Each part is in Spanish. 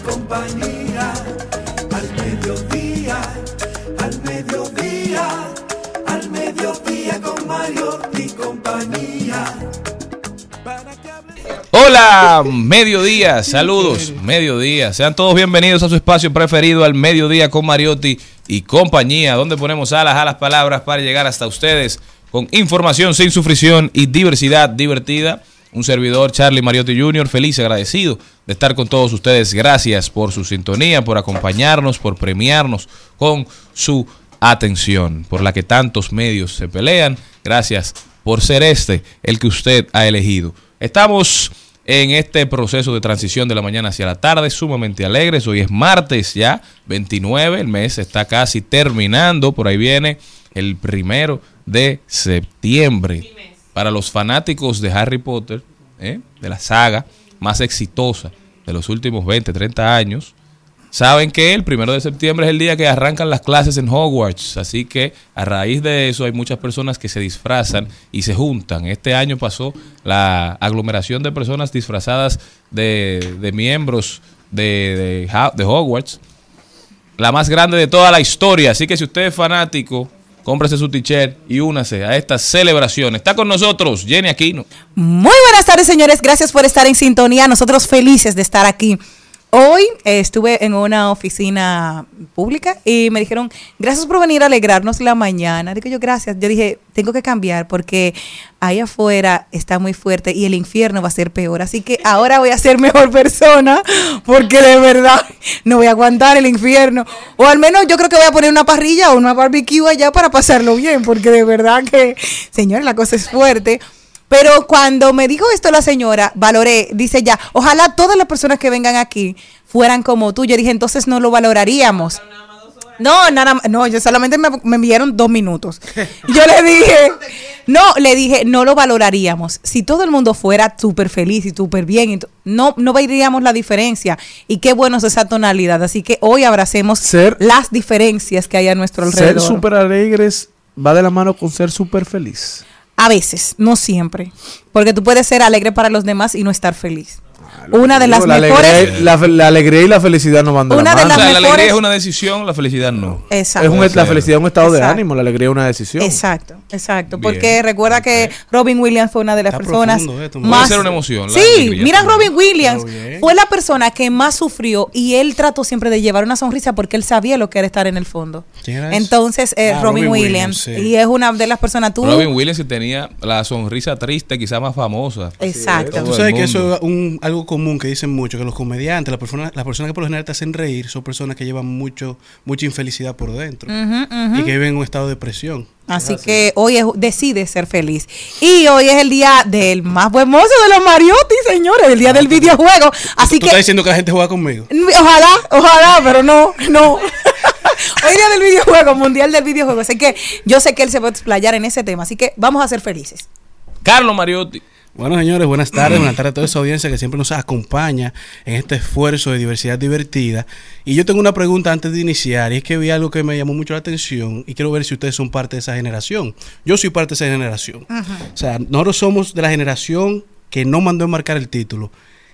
compañía. Al mediodía, al mediodía, al mediodía con Mario compañía. Hola, mediodía, saludos, mediodía. Sean todos bienvenidos a su espacio preferido, al mediodía con Mariotti y compañía, donde ponemos alas a las palabras para llegar hasta ustedes con información sin sufrición y diversidad divertida. Un servidor, Charlie Mariotti Jr., feliz agradecido de estar con todos ustedes. Gracias por su sintonía, por acompañarnos, por premiarnos con su atención, por la que tantos medios se pelean. Gracias por ser este el que usted ha elegido. Estamos en este proceso de transición de la mañana hacia la tarde, sumamente alegres. Hoy es martes ya, 29, el mes está casi terminando, por ahí viene el primero de septiembre. Para los fanáticos de Harry Potter, ¿eh? de la saga más exitosa de los últimos 20, 30 años, saben que el primero de septiembre es el día que arrancan las clases en Hogwarts. Así que a raíz de eso hay muchas personas que se disfrazan y se juntan. Este año pasó la aglomeración de personas disfrazadas de, miembros de, de, de Hogwarts. La más grande de toda la historia. Así que si usted es fanático, cómprese su t-shirt y únase a esta celebración. Está con nosotros Jenny Aquino. Muy buenas tardes, señores. Gracias por estar en sintonía. Nosotros felices de estar aquí. Hoy eh, estuve en una oficina pública y me dijeron, gracias por venir a alegrarnos la mañana. Digo yo, gracias. Yo dije, tengo que cambiar porque ahí afuera está muy fuerte y el infierno va a ser peor. Así que ahora voy a ser mejor persona porque de verdad no voy a aguantar el infierno. O al menos yo creo que voy a poner una parrilla o una barbecue allá para pasarlo bien porque de verdad que, señores, la cosa es fuerte. Pero cuando me dijo esto la señora, valoré, dice ya, ojalá todas las personas que vengan aquí fueran como tú. Yo dije, entonces no lo valoraríamos. No, nada más, no, yo solamente me, me enviaron dos minutos. Yo le dije, no, le dije, no lo valoraríamos. Si todo el mundo fuera súper feliz y súper bien, no, no veríamos la diferencia. Y qué bueno es esa tonalidad. Así que hoy abracemos Ser- las diferencias que hay a nuestro alrededor. Ser súper alegres va de la mano con ser súper feliz. A veces, no siempre. Porque tú puedes ser alegre para los demás y no estar feliz. Una de las la mejores. Alegría, la, alegría y la felicidad no van de Una la de O mano. sea, las la mejores- alegría es una decisión, la felicidad no. Exacto. Es un- la felicidad es un estado de ánimo, la alegría es una decisión. Exacto, exacto. Bien. Porque recuerda que Robin Williams fue una de las Está personas esto, más. Puede ser una emoción, la Sí, alegría mira. Robin Williams fue la persona que más sufrió y él trató siempre de llevar una sonrisa porque él sabía lo que era estar en el fondo. Entonces, eh, Ah, Robin, Robin Williams. Williams, sí. Y es una de las personas. Tú, Robin Williams que tenía la sonrisa triste, quizá más famosa. Exacto. Tú sabes que eso es un, algo común que dicen mucho, que los comediantes, las personas, las personas que por lo general te hacen reír, son personas que llevan mucho, mucha infelicidad por dentro y que viven en un estado de depresión. Así que hoy es- decide ser feliz. Y hoy es el día del más buen mozo de los Mariotti, señores, el día del videojuego. Así ¿Tú estás que diciendo que la gente juega conmigo? ojalá, ojalá, pero no, no. Hoy día del videojuego, mundial del videojuego. Así que yo sé que él se va a explayar en ese tema. Así que vamos a ser felices. Carlos Mariotti. Bueno, señores, buenas tardes. buenas tardes a toda esa audiencia que siempre nos acompaña en este esfuerzo de diversidad divertida. Y yo tengo una pregunta antes de iniciar, y es que vi algo que me llamó mucho la atención y quiero ver si ustedes son parte de esa generación. Yo soy parte de esa generación. O sea, nosotros somos de la generación que no mandó enmarcar el título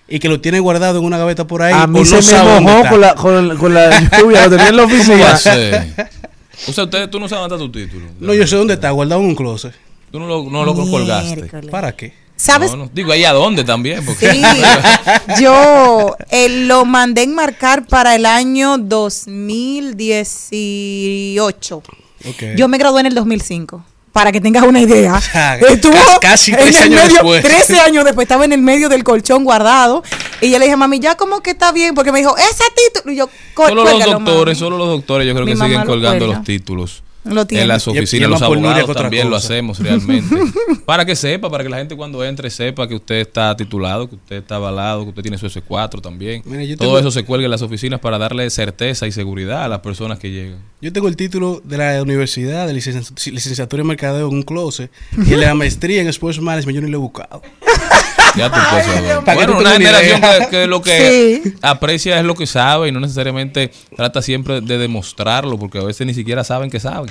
y que lo tiene guardado en una gaveta por ahí. A mí o se no me mojó con la, con, con la lluvia, lo tenía en la ¿Cómo va oficina. O sea, ustedes, tú no sabes dónde está tu título. No, yo sé dónde está, guardado en un closet. Tú no lo, no lo colgaste. ¿Para qué? ¿Sabes? No, no. Digo, ahí a dónde también. Porque Sí, yo eh, lo mandé enmarcar para el año 2018. Ok. Yo me gradué en el 2005. Para que tengas una idea. sea, Estuvo ca- casi en 13 el años medio- después. 13 años después. Estaba en el medio del colchón guardado. Y yo le dije, mami, ya como que está bien. Porque me dijo, ese título. Y yo, "Cu- solo los doctores, mami". solo los doctores yo creo Mi que siguen colgando cuelga. los títulos. Lo tiene. En las oficinas, los abogados también lo hacemos realmente. para que sepa, para que la gente cuando entre sepa que usted está titulado, que usted está avalado, que usted tiene su S4 también. Yo Todo tengo- eso se cuelga en las oficinas para darle certeza y seguridad a las personas que llegan. Yo tengo el título de la universidad de licencia- licenciatura en mercadeo en un closet y el de la maestría en Sports Management yo ni lo he buscado. Ya tú puedes saber. Para que Bueno, tú una generación que, que lo que Sí. aprecia es lo que sabe y no necesariamente trata siempre de demostrarlo, porque a veces ni siquiera saben que saben.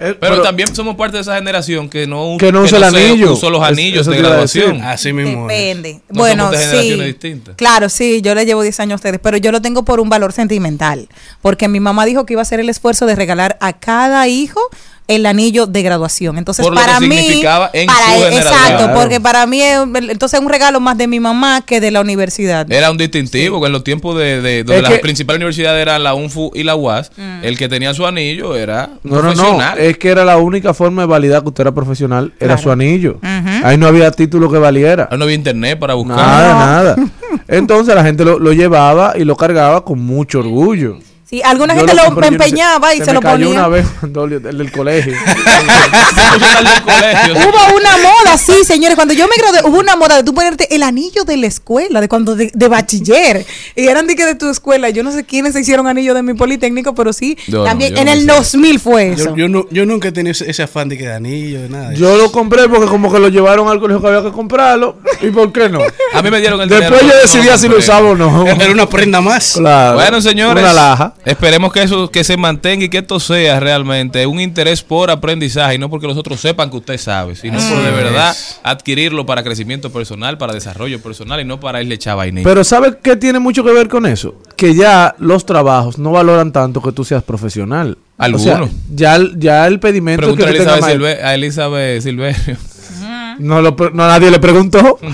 Eh, Pero, también somos parte de esa generación que no, Que no usa el se anillo. los anillos de graduación. Así mismo. es. Depende. No bueno, somos de sí. distintas. Claro, sí, yo le llevo 10 años a ustedes, pero yo lo tengo por un valor sentimental, porque mi mamá dijo que iba a hacer el esfuerzo de regalar a cada hijo el anillo de graduación. Entonces, Por lo para que mí, significaba en para su él- generación. exacto, Claro. porque para mí es entonces es un regalo más de mi mamá que de la universidad. Era un distintivo, que en los tiempos de, de donde las que- principales universidades eran la UNFU y la UAS, Mm. el que tenía su anillo era No, no, no. profesional. Es que era la única forma de validar que usted era profesional. Era Claro. su anillo. Ujú. Ahí no había título que valiera. Ahora no había internet para buscar. Nada, nada. Entonces la gente lo, lo llevaba y lo cargaba con mucho orgullo. Sí, alguna Yo gente lo, empeñaba y se, me lo ponía. una vez, el del colegio. Profesional del colegio. Hubo una moda, sí, señores. Cuando yo me gradué, hubo una moda de tú ponerte el anillo de la escuela, de cuando de, de bachiller. Y eran de que de tu escuela. Yo no sé quiénes se hicieron anillo de mi politécnico, pero sí. No, también en no el sé. 2000 fue eso. Yo, yo, no- yo nunca he tenido ese, ese afán de que de anillo, de nada. Yo lo compré porque como que lo llevaron al colegio que había que comprarlo. ¿Y por qué no? A mí me dieron el Después dinero, yo no decidía si lo usaba o no. Era una prenda más. Claro. Bueno, señores, Una laja. Esperemos que eso que se mantenga y que esto sea realmente un interés por aprendizaje y no porque los otros sepan que usted sabe, sino por de verdad adquirirlo para crecimiento personal, para desarrollo personal y no para irle echar vainilla. Pero ¿sabes qué tiene mucho que ver con eso? Que ya los trabajos no valoran tanto que tú seas profesional. O sea, Algunos. ya, el- ya el pedimento que Pregúntale tú a Elizabeth, Silve- a Elizabeth Silverio. No, lo no, nadie le preguntó.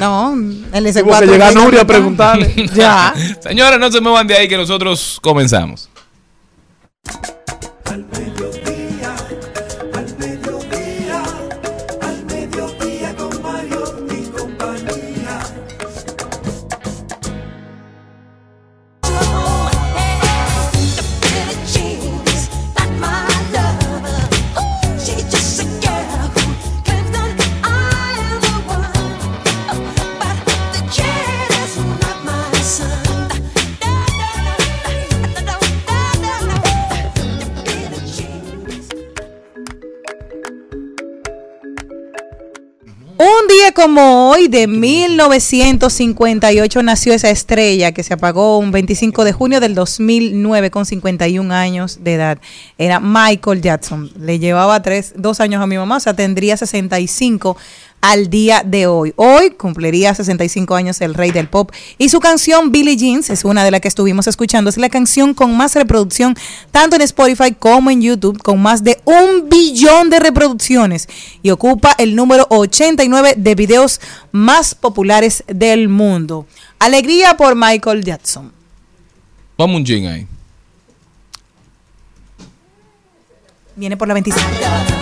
No, el ese Tuvo que llegar Nuria a preguntarle. Ya. Señores, no se muevan de ahí que nosotros comenzamos. Como hoy de 1958 nació esa estrella que se apagó un 25 de junio del 2009 con 51 años de edad. Era Michael Jackson. Le llevaba tres, dos años a mi mamá, o sea, tendría 65 al día de hoy. Hoy cumpliría 65 años el rey del pop y su canción Billie Jeans es una de las que estuvimos escuchando. Es la canción con más reproducción tanto en Spotify como en YouTube con más de un billón de reproducciones y ocupa el número 89 de videos más populares del mundo. Alegría por Michael Jackson. Vamos un jing ahí. Viene por la 25.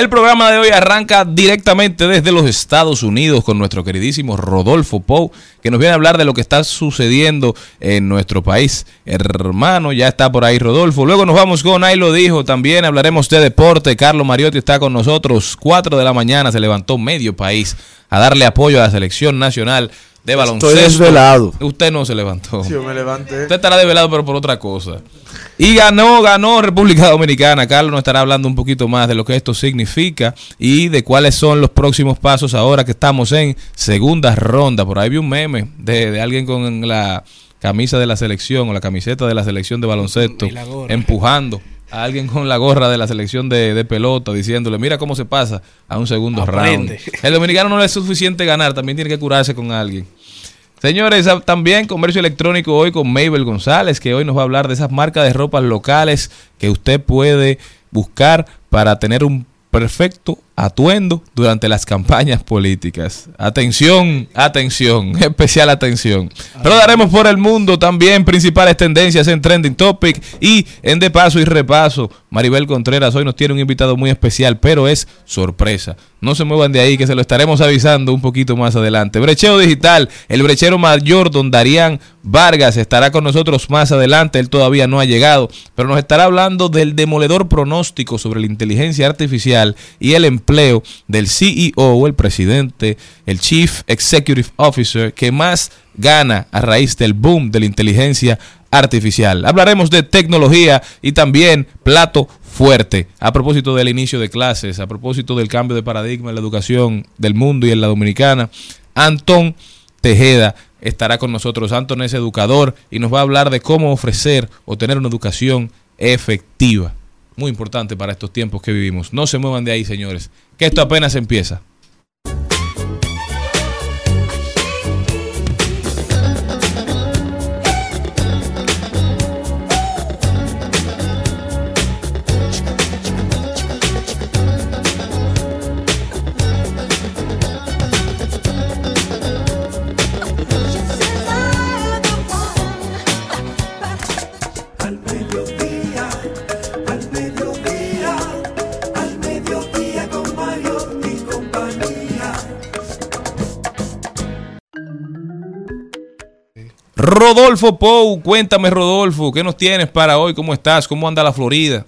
El programa de hoy arranca directamente desde los Estados Unidos con nuestro queridísimo Rodolfo Pou, que nos viene a hablar de lo que está sucediendo en nuestro país. Hermano, ya está por ahí Rodolfo. Luego nos vamos con Ahí lo dijo. También hablaremos de deporte. Carlos Mariotti está con nosotros. Cuatro de la mañana se levantó medio país a darle apoyo a la selección nacional de baloncesto. Estoy desvelado. Usted no se levantó. Sí, yo me levanté. Usted estará desvelado, pero por otra cosa. Y ganó, ganó República Dominicana. Carlos nos estará hablando un poquito más de lo que esto significa y de cuáles son los próximos pasos ahora que estamos en segunda ronda. Por ahí vi un meme de, de alguien con la camisa de la selección o la camiseta de la selección de baloncesto empujando a alguien con la gorra de la selección de, de pelota diciéndole, mira cómo se pasa a un segundo Aprende. round. El dominicano no le es suficiente ganar, también tiene que curarse con alguien. Señores, también comercio electrónico hoy con Mabel González, que hoy nos va a hablar de esas marcas de ropas locales que usted puede buscar para tener un perfecto atuendo durante las campañas políticas. Atención, atención, especial atención. Rodaremos por el mundo también principales tendencias en Trending Topic y en De Paso y Repaso. Maribel Contreras hoy nos tiene un invitado muy especial, pero es sorpresa. No se muevan de ahí que se lo estaremos avisando un poquito más adelante. Brecheo Digital, el brechero mayor don Darían Vargas estará con nosotros más adelante. Él todavía no ha llegado, pero nos estará hablando del demoledor pronóstico sobre la inteligencia artificial y el empleo del CEO el presidente, el Chief Executive Officer, que más gana a raíz del boom de la inteligencia artificial. Hablaremos de tecnología y también plato fuerte. A propósito del inicio de clases, a propósito del cambio de paradigma en la educación del mundo y en la dominicana, Antón Tejeda estará con nosotros. Antón es educador y nos va a hablar de cómo ofrecer o tener una educación efectiva. Muy importante para estos tiempos que vivimos. No se muevan de ahí, señores, que esto apenas empieza. Rodolfo Pou, cuéntame Rodolfo, ¿qué nos tienes para hoy? ¿Cómo estás? ¿Cómo anda la Florida?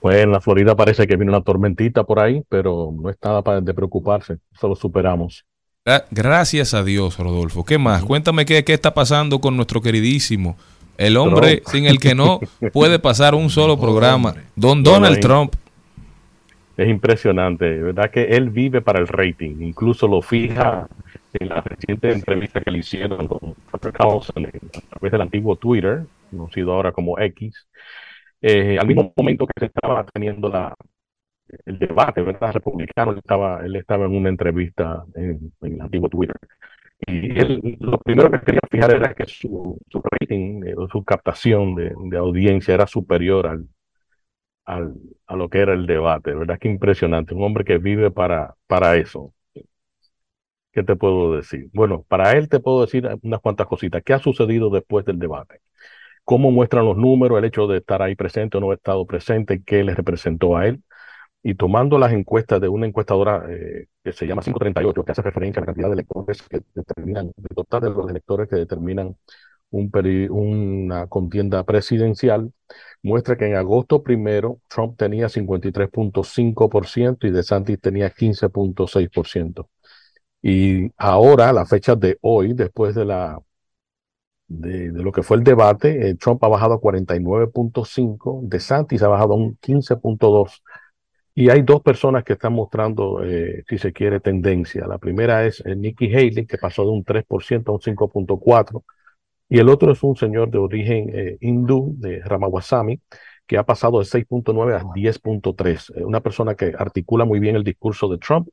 Pues en la Florida parece que viene una tormentita por ahí, pero no es nada para de preocuparse, eso lo superamos. Gra- Gracias a Dios, Rodolfo. ¿Qué más? Cuéntame qué, qué está pasando con nuestro queridísimo, el hombre Trump. sin el que no puede pasar un solo programa, Don Donald. Trump. Es impresionante, ¿verdad? Que él vive para el rating, incluso lo fija en la reciente entrevista que le hicieron con Tucker Carlson a través del antiguo Twitter, conocido ahora como X, eh, al mismo momento que se estaba teniendo la, el debate, ¿verdad? Republicano, él estaba, él estaba en una entrevista en, en el antiguo Twitter. Y él, lo primero que quería fijar era que su, su rating, eh, su captación de, de audiencia era superior al, al, a lo que era el debate, ¿verdad? Que impresionante, un hombre que vive para, para eso. ¿Qué te puedo decir? Bueno, para él te puedo decir unas cuantas cositas. ¿Qué ha sucedido después del debate? ¿Cómo muestran los números, el hecho de estar ahí presente o no haber estado presente, qué le representó a él? Y tomando las encuestas de una encuestadora eh, que se llama 538, que hace referencia a la cantidad de electores que determinan, el total de los electores que determinan una contienda presidencial, muestra que en agosto primero Trump tenía 53.5% y DeSantis tenía 15.6%. Y ahora, a la fecha de hoy, después de la de, lo que fue el debate, eh, Trump ha bajado a 49.5, DeSantis ha bajado a un 15.2. Y hay dos personas que están mostrando, eh, si se quiere, tendencia. La primera es eh, Nikki Haley, que pasó de un 3% a un 5.4%. Y el otro es un señor de origen eh, hindú, de Ramawasami, que ha pasado de 6.9 a 10.3. Eh, una persona que articula muy bien el discurso de Trump,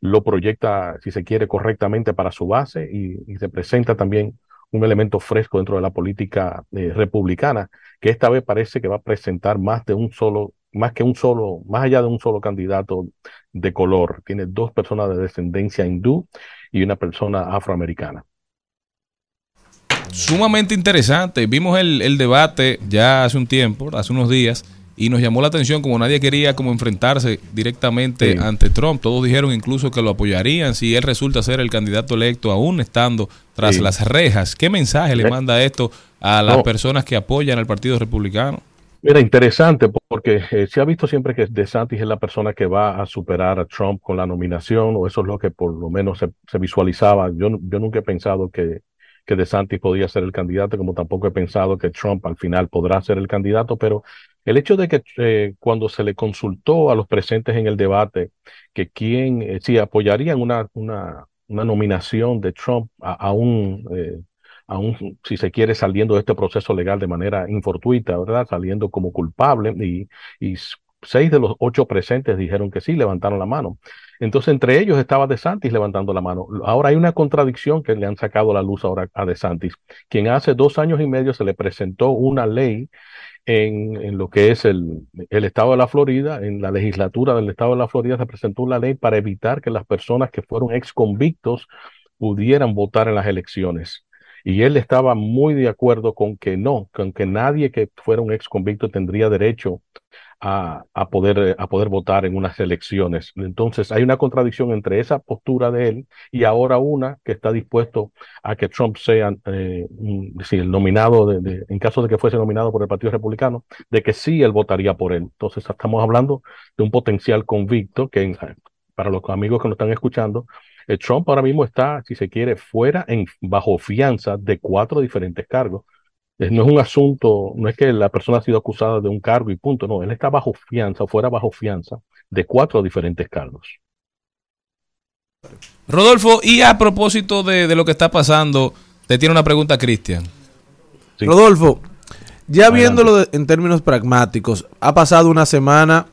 lo proyecta, si se quiere, correctamente para su base y, y representa también un elemento fresco dentro de la política eh, republicana, que esta vez parece que va a presentar más de un solo, más que un solo, más allá de un solo candidato de color. Tiene dos personas de descendencia hindú y una persona afroamericana. Sumamente interesante. Vimos el, el debate ya hace un tiempo, hace unos días, y nos llamó la atención como nadie quería como enfrentarse directamente Sí. ante Trump. Todos dijeron incluso que lo apoyarían si él resulta ser el candidato electo aún estando tras Sí. las rejas. ¿Qué mensaje le manda esto a las no. personas que apoyan al Partido Republicano? Mira, interesante porque eh, se ha visto siempre que DeSantis es la persona que va a superar a Trump con la nominación, o eso es lo que por lo menos se, se visualizaba. Yo, yo nunca he pensado que, que DeSantis podía ser el candidato, como tampoco he pensado que Trump al final podrá ser el candidato, pero el hecho de que eh, cuando se le consultó a los presentes en el debate que quién, eh, si apoyarían una, una, nominación de Trump a, a un... eh, si se quiere saliendo de este proceso legal de manera infortuita, ¿verdad? Saliendo como culpable y, seis de los ocho presentes dijeron que sí, levantaron la mano. Entonces, entre ellos estaba DeSantis levantando la mano. Ahora hay una contradicción que le han sacado a la luz ahora a DeSantis, quien hace dos años y medio se le presentó una ley en, lo que es el, el estado de la Florida, en la legislatura del estado de la Florida se presentó una ley para evitar que las personas que fueron ex convictos pudieran votar en las elecciones. Y él estaba muy de acuerdo con que no, con que nadie que fuera un ex convicto tendría derecho a, poder, eh, a poder votar en unas elecciones. Entonces hay una contradicción entre esa postura de él y ahora una que está dispuesto a que Trump sea eh, sí, el nominado, de, en caso de que fuese nominado por el Partido Republicano, de que sí él votaría por él. Entonces estamos hablando de un potencial convicto que para los amigos que nos están escuchando, eh, Trump ahora mismo está, si se quiere, fuera en bajo fianza de cuatro diferentes cargos. Eh, No es un asunto, no es que la persona ha sido acusada de un cargo y punto, no, él está bajo fianza, fuera bajo fianza de cuatro diferentes cargos. Rodolfo, y a propósito de, de lo que está pasando, te tiene una pregunta Cristian. Sí. Rodolfo, ya Adelante. viéndolo de- en términos pragmáticos, ha pasado una semana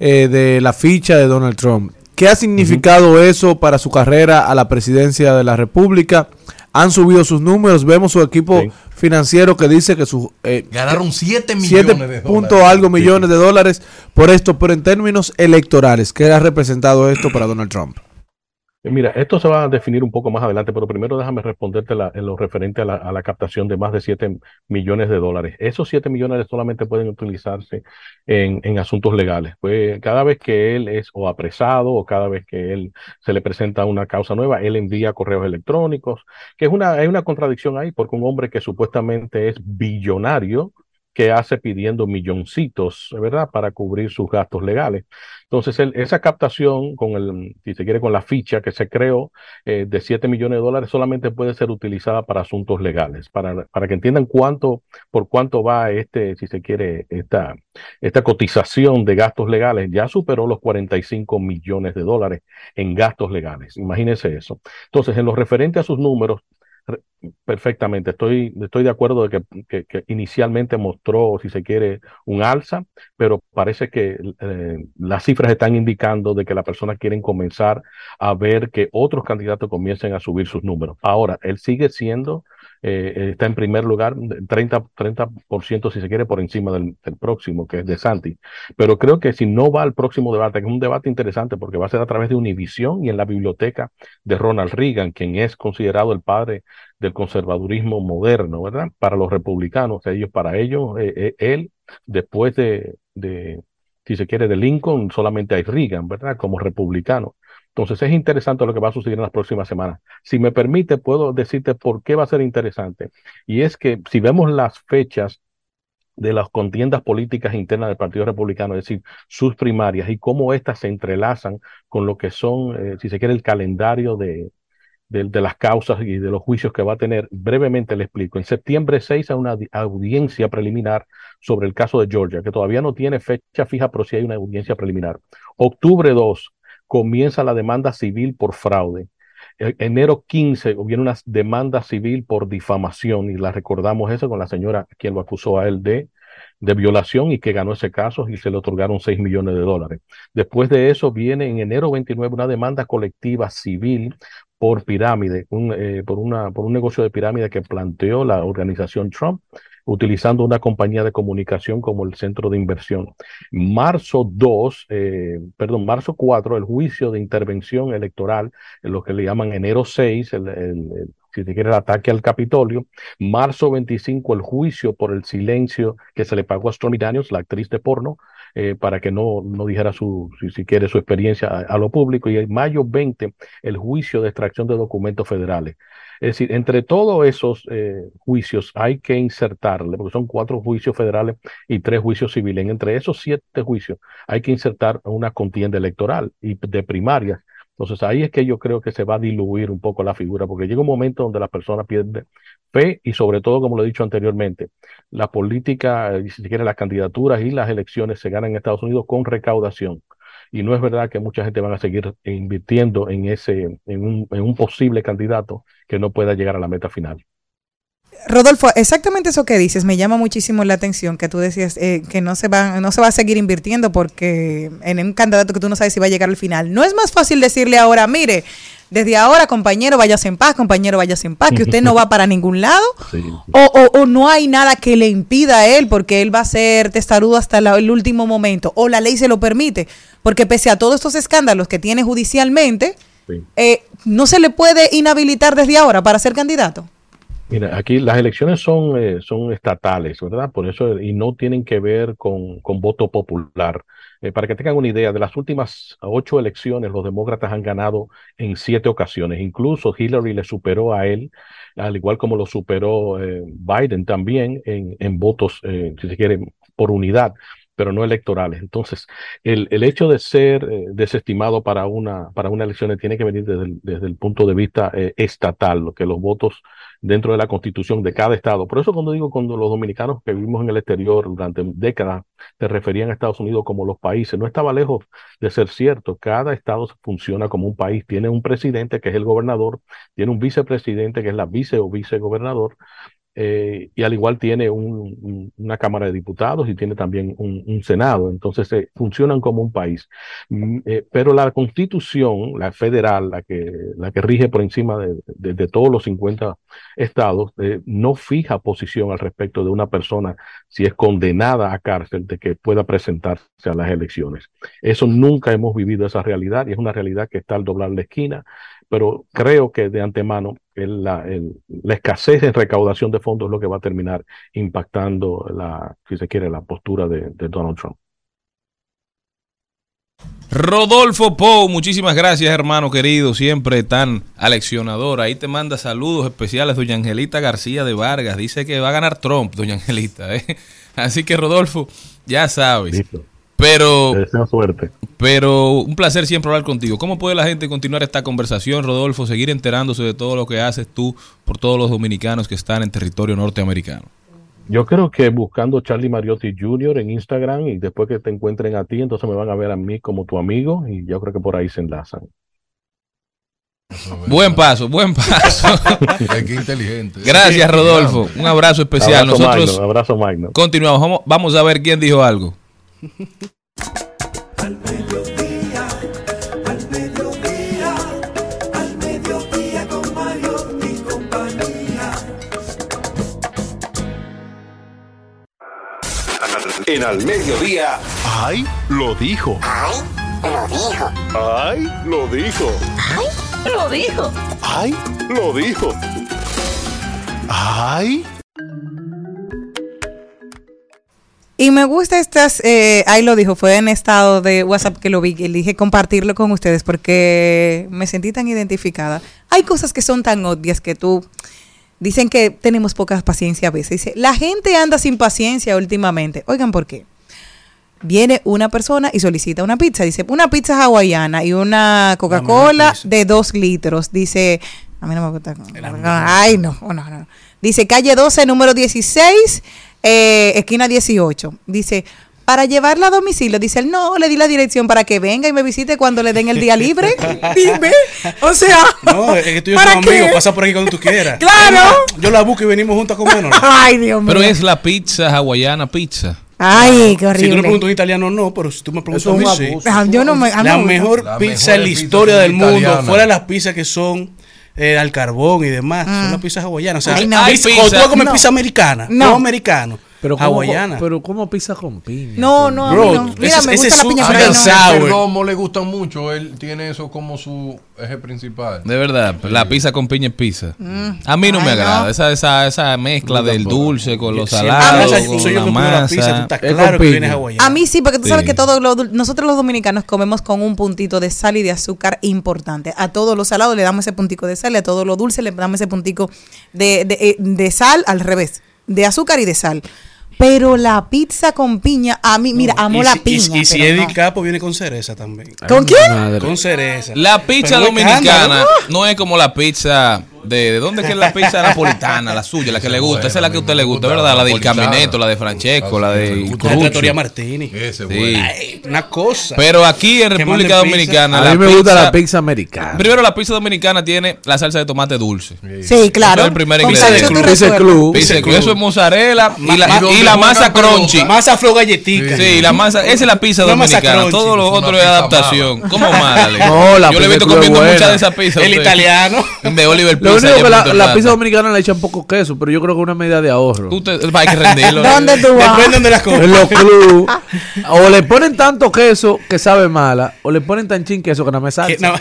eh, de la ficha de Donald Trump. ¿Qué ha significado eso para su carrera a la presidencia de la República? Han subido sus números, vemos su equipo Sí. Financiero que dice que sus eh, Ganaron 7 millones siete de punto dólares. algo millones de dólares por esto, pero en términos electorales, ¿qué ha representado esto para Donald Trump? Mira, esto se va a definir un poco más adelante, pero primero déjame responderte en lo referente a la, captación de más de 7 millones de dólares. Esos 7 millones solamente pueden utilizarse en, en asuntos legales. Pues cada vez que él es o apresado o cada vez que él se le presenta una causa nueva, él envía correos electrónicos, que es una, hay una contradicción ahí, porque un hombre que supuestamente es billonario, que hace pidiendo milloncitos, ¿verdad?, para cubrir sus gastos legales. Entonces, esa captación con el, si se quiere, con la ficha que se creó eh, de 7 millones de dólares solamente puede ser utilizada para asuntos legales, para, para que entiendan cuánto, por cuánto va este, si se quiere, esta, esta cotización de gastos legales. Ya superó los 45 millones de dólares en gastos legales. Imagínense eso. Entonces, en lo referente a sus números, perfectamente, estoy, estoy de acuerdo de que, que- inicialmente mostró, si se quiere, un alza, pero parece que eh, las cifras están indicando de que las personas quieren comenzar a ver que otros candidatos comiencen a subir sus números. Ahora, él sigue siendo, eh, está en primer lugar, 30%, 30% si se quiere, por encima del, del próximo, que es de Santi. Pero creo que si no va al próximo debate, que es un debate interesante porque va a ser a través de Univisión y en la biblioteca de Ronald Reagan, quien es considerado el padre del conservadurismo moderno, ¿verdad? Para los republicanos, ellos, para ellos, eh, eh, él, después de, de, si se quiere, de Lincoln, solamente hay Reagan, ¿verdad? Como republicano. Entonces es interesante lo que va a suceder en las próximas semanas. Si me permite, puedo decirte por qué va a ser interesante. Y es que si vemos las fechas de las contiendas políticas internas del Partido Republicano, es decir, sus primarias y cómo éstas se entrelazan con lo que son, eh, si se quiere, el calendario de, de, las causas y de los juicios que va a tener. Brevemente le explico. En septiembre 6 hay una audi- audiencia preliminar sobre el caso de Georgia, que todavía no tiene fecha fija, pero sí hay una audiencia preliminar. Octubre 2 comienza la demanda civil por fraude. E- Enero 15 viene una demanda civil por difamación y la recordamos eso con la señora quien lo acusó a él de, de violación y que ganó ese caso y se le otorgaron 6 millones de dólares. Después de eso viene en enero 29 una demanda colectiva civil por pirámide, un, eh, por, una, por un negocio de pirámide que planteó la organización Trump, utilizando una compañía de comunicación como el centro de inversión. Marzo 2, eh, perdón, marzo 4, el juicio de intervención electoral, lo que le llaman enero 6, el, el- el si te quiere, el ataque al Capitolio. Marzo 25, el juicio por el silencio que se le pagó a Stormy Daniels, la actriz de porno, eh, para que no, no dijera su, si, si quiere, su experiencia a, a, lo público. Y en mayo 20, el juicio de extracción de documentos federales. Es decir, entre todos esos eh, juicios hay que insertarle, porque son cuatro juicios federales y tres juicios civiles. Entre esos siete juicios hay que insertar una contienda electoral y de primarias. Entonces ahí es que yo creo que se va a diluir un poco la figura, porque llega un momento donde las personas pierden fe y sobre todo, como lo he dicho anteriormente, la política, eh, si quiere, las candidaturas y las elecciones se ganan en Estados Unidos con recaudación y no es verdad que mucha gente van a seguir invirtiendo en ese en un, posible candidato que no pueda llegar a la meta final. Rodolfo, exactamente eso que dices me llama muchísimo la atención que tú decías eh, que no se va no se va a seguir invirtiendo porque en un candidato que tú no sabes si va a llegar al final. No es más fácil decirle ahora, mire, desde ahora, compañero, vayas en paz, compañero, vayas en paz, que usted no va para ningún lado, sí. o, o, o, no hay nada que le impida a él, porque él va a ser testarudo hasta la, el último momento, o la ley se lo permite, porque pese a todos estos escándalos que tiene judicialmente, sí. eh, no se le puede inhabilitar desde ahora para ser candidato. Mira, aquí las elecciones son, eh, son estatales, ¿verdad? Por eso, y no tienen que ver con, con voto popular. Eh, para que tengan una idea, de las últimas ocho elecciones, los demócratas han ganado en siete ocasiones. Incluso Hillary le superó a él, al igual como lo superó eh, Biden también en, en votos, si se quiere, por unidad pero no electorales. Entonces, el, el hecho de ser desestimado para una, para una elección tiene que venir desde el, desde el punto de vista eh, estatal, lo que los votos dentro de la constitución de cada estado. Por eso cuando digo cuando los dominicanos que vivimos en el exterior durante décadas se referían a Estados Unidos como los países, no estaba lejos de ser cierto. Cada estado funciona como un país, tiene un presidente que es el gobernador, tiene un vicepresidente que es la vice o vicegobernador, eh, y al igual tiene un, un, una Cámara de Diputados y tiene también un, Senado, entonces eh, funcionan como un país. Mm, eh, pero la constitución, la federal, la que, la que rige por encima de todos los 50 estados, eh, no fija posición al respecto de una persona si es condenada a cárcel de que pueda presentarse a las elecciones. Eso nunca hemos vivido esa realidad y es una realidad que está al doblar la esquina pero creo que de antemano el, la, el, la, escasez en recaudación de fondos es lo que va a terminar impactando la, si se quiere, la postura de, de Donald Trump. Rodolfo Pou, muchísimas gracias, hermano querido, siempre tan aleccionador. Ahí te manda saludos especiales, doña Angelita García de Vargas. Dice que va a ganar Trump, doña Angelita. ¿eh? Así que, Rodolfo, ya sabes. Listo. Pero, Te deseo suerte. pero un placer siempre hablar contigo. ¿Cómo puede la gente continuar esta conversación, Rodolfo, seguir enterándose de todo lo que haces tú por todos los dominicanos que están en territorio norteamericano? Yo creo que buscando Charlie Mariotti Jr. en Instagram y después que te encuentren a ti, entonces me van a ver a mí como tu amigo y yo creo que por ahí se enlazan. Buen paso, buen paso. Qué inteligente. Gracias, Rodolfo. Un abrazo especial. Abrazo Nosotros magno, abrazo magno. continuamos. Vamos, vamos a ver quién dijo algo. Al mediodía, al mediodía, al mediodía con Mario y compañía. En al mediodía. ¡Ay! Lo dijo. ¡Ay! Lo dijo. ¡Ay! Lo dijo. ¡Ay! Lo dijo. ¡Ay! Lo dijo. ¡Ay! Y me gusta estas, eh, ahí lo dijo, fue en estado de WhatsApp que lo vi, y dije compartirlo con ustedes porque me sentí tan identificada. Hay cosas que son tan obvias que tú, dicen que tenemos poca paciencia a veces. Dice, la gente anda sin paciencia últimamente. Oigan, ¿por qué? Viene una persona y solicita una pizza. Dice, una pizza hawaiana y una Coca-Cola de dos litros. Dice, a mí no me gusta. Ay, no, no, no. Dice, calle 12, número 16 eh, esquina 18. Dice, para llevarla a domicilio, dice él, no, le di la dirección para que venga y me visite cuando le den el día libre. Dime, o sea, No, es que tú y yo somos amigos, pasa por aquí cuando tú quieras. Claro. Yo la busco y venimos juntos a comernos. Ay, Dios mío. Pero es la pizza hawaiana pizza. Ay, qué horrible. Si tú le preguntas un italiano, no, pero si tú me preguntas a mí, sí. Ah, yo no me, La me mejor pizza en la historia del mundo, italiana. fuera de las pizzas que son eh, al carbón y demás, son las pizzas hawaianas. O sea, Ay, no. pizza- Hay cuando pizza- tú vas a comer no. pizza americana, no americano, Pero ¿cómo, hawaiana. pero ¿cómo pizza con piña? No, no, a mí Bro, no. Mira, ese- me ese gusta la piña, a pero mí ahí el no. le gusta mucho. Él tiene eso como su eje principal. De verdad, la pizza con piña es pizza. A mí no me no. agrada esa, esa, esa mezcla del dulce con los Siempre salados, con soy yo la pizza, tú masa. estás Es claro con que piña. vienes hawaiana. A mí sí, porque tú sabes Sí. que todos los nosotros los dominicanos comemos con un puntito de sal y de azúcar importante. A todos los salados le damos ese puntico de sal y a todos los dulces le damos ese puntico de, de, eh, de sal al revés, de azúcar y de sal. Pero la pizza con piña, a mí, mira, amo Y la si- y- piña. Y, si Eddie no. Capo viene con cereza también. ¿Con quién? Madre. Con cereza. La pizza Pero dominicana no es como la pizza de, ¿de dónde es que es la pizza napolitana, la suya, la que le gusta, esa es la que a usted le gusta, ¿verdad? La del. Camineto, la de Francesco, la de La de Crucho. Trattoria Martini. Ese Sí. una cosa. Pero aquí en República. Dominicana A mí me gusta pizza- la pizza americana. Primero la pizza dominicana tiene la salsa de tomate dulce. Sí, claro. Eso es el primer ingrediente. Pizza. Club. Pizza Club. Eso es mozzarella y la, y donde y la juegan masa crunchy. Masa flow galletica. Sí, la masa, esa es la pizza dominicana. Todo lo otro es adaptación. ¿Cómo mala? Ale? No, la Yo le he visto comiendo mucha de esa pizza. El italiano. De Oliver Lo único que la, la pizza dominicana le echan poco queso, pero yo creo que es una medida de ahorro. Tú te- hay que rendirlo. ¿Dónde tú vas? Depende de las cosas. En los clubs, o le ponen tanto queso que sabe mala, o le ponen tan chin queso que nada me sale. No,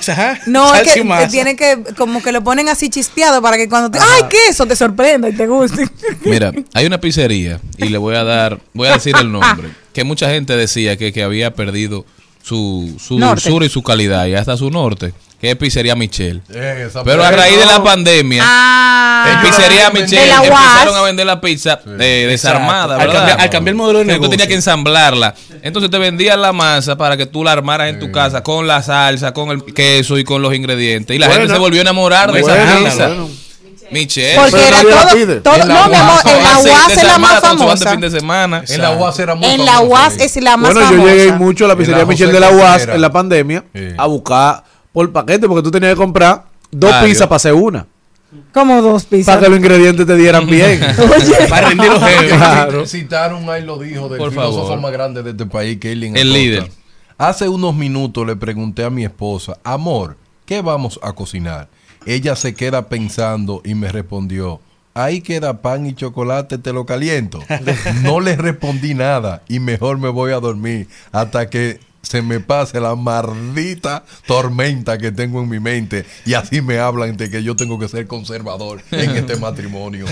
No, es que tiene que, como que lo ponen así chispeado para que cuando te, ¡ay, qué eso! Te sorprenda y te guste. Mira, hay una pizzería y le voy a dar, voy a decir el nombre, que mucha gente decía que, que había perdido su, su Norte. dulzura y su calidad y hasta su norte, que es Pizzería Michelle. Eh, esa Pero a pizza- raíz de la pandemia, Ah, en Pizzería Michelle de la empezaron a vender la pizza eh, desarmada, Al ¿verdad? cambiar- al cambiar el modelo de Entonces, Tú negocio. tenías que ensamblarla. Entonces te vendían la masa para que tú la armaras en tu casa con la salsa, con el queso y con los ingredientes. Y la gente Bueno. se volvió a enamorar de esa Bueno, pizza. bueno. Michelle. porque era todo, todo no, mi amor, en la Ah, UAS es la más famosa. fin de semana. En la UAS era muy En la famosa, UAS es la más Bueno, famosa. yo llegué mucho a la pizzería Michelle de la UAS en la pandemia Sí. a buscar por paquete porque tú tenías que comprar dos pizzas para hacer una. Como dos Para pizzas. que los ingredientes te dieran bien. Para rendir los jefes. Claro. Citaron ahí lo dijo del Por filósofo favor. más grande de este país, Kaylin El Acosta. líder. Hace unos minutos le pregunté a mi esposa, amor, ¿qué vamos a cocinar? Ella se queda pensando y me respondió, ahí queda pan y chocolate, te lo caliento. No le respondí nada y mejor me voy a dormir hasta que se me pase la maldita tormenta que tengo en mi mente y así me hablan de que yo tengo que ser conservador en este matrimonio.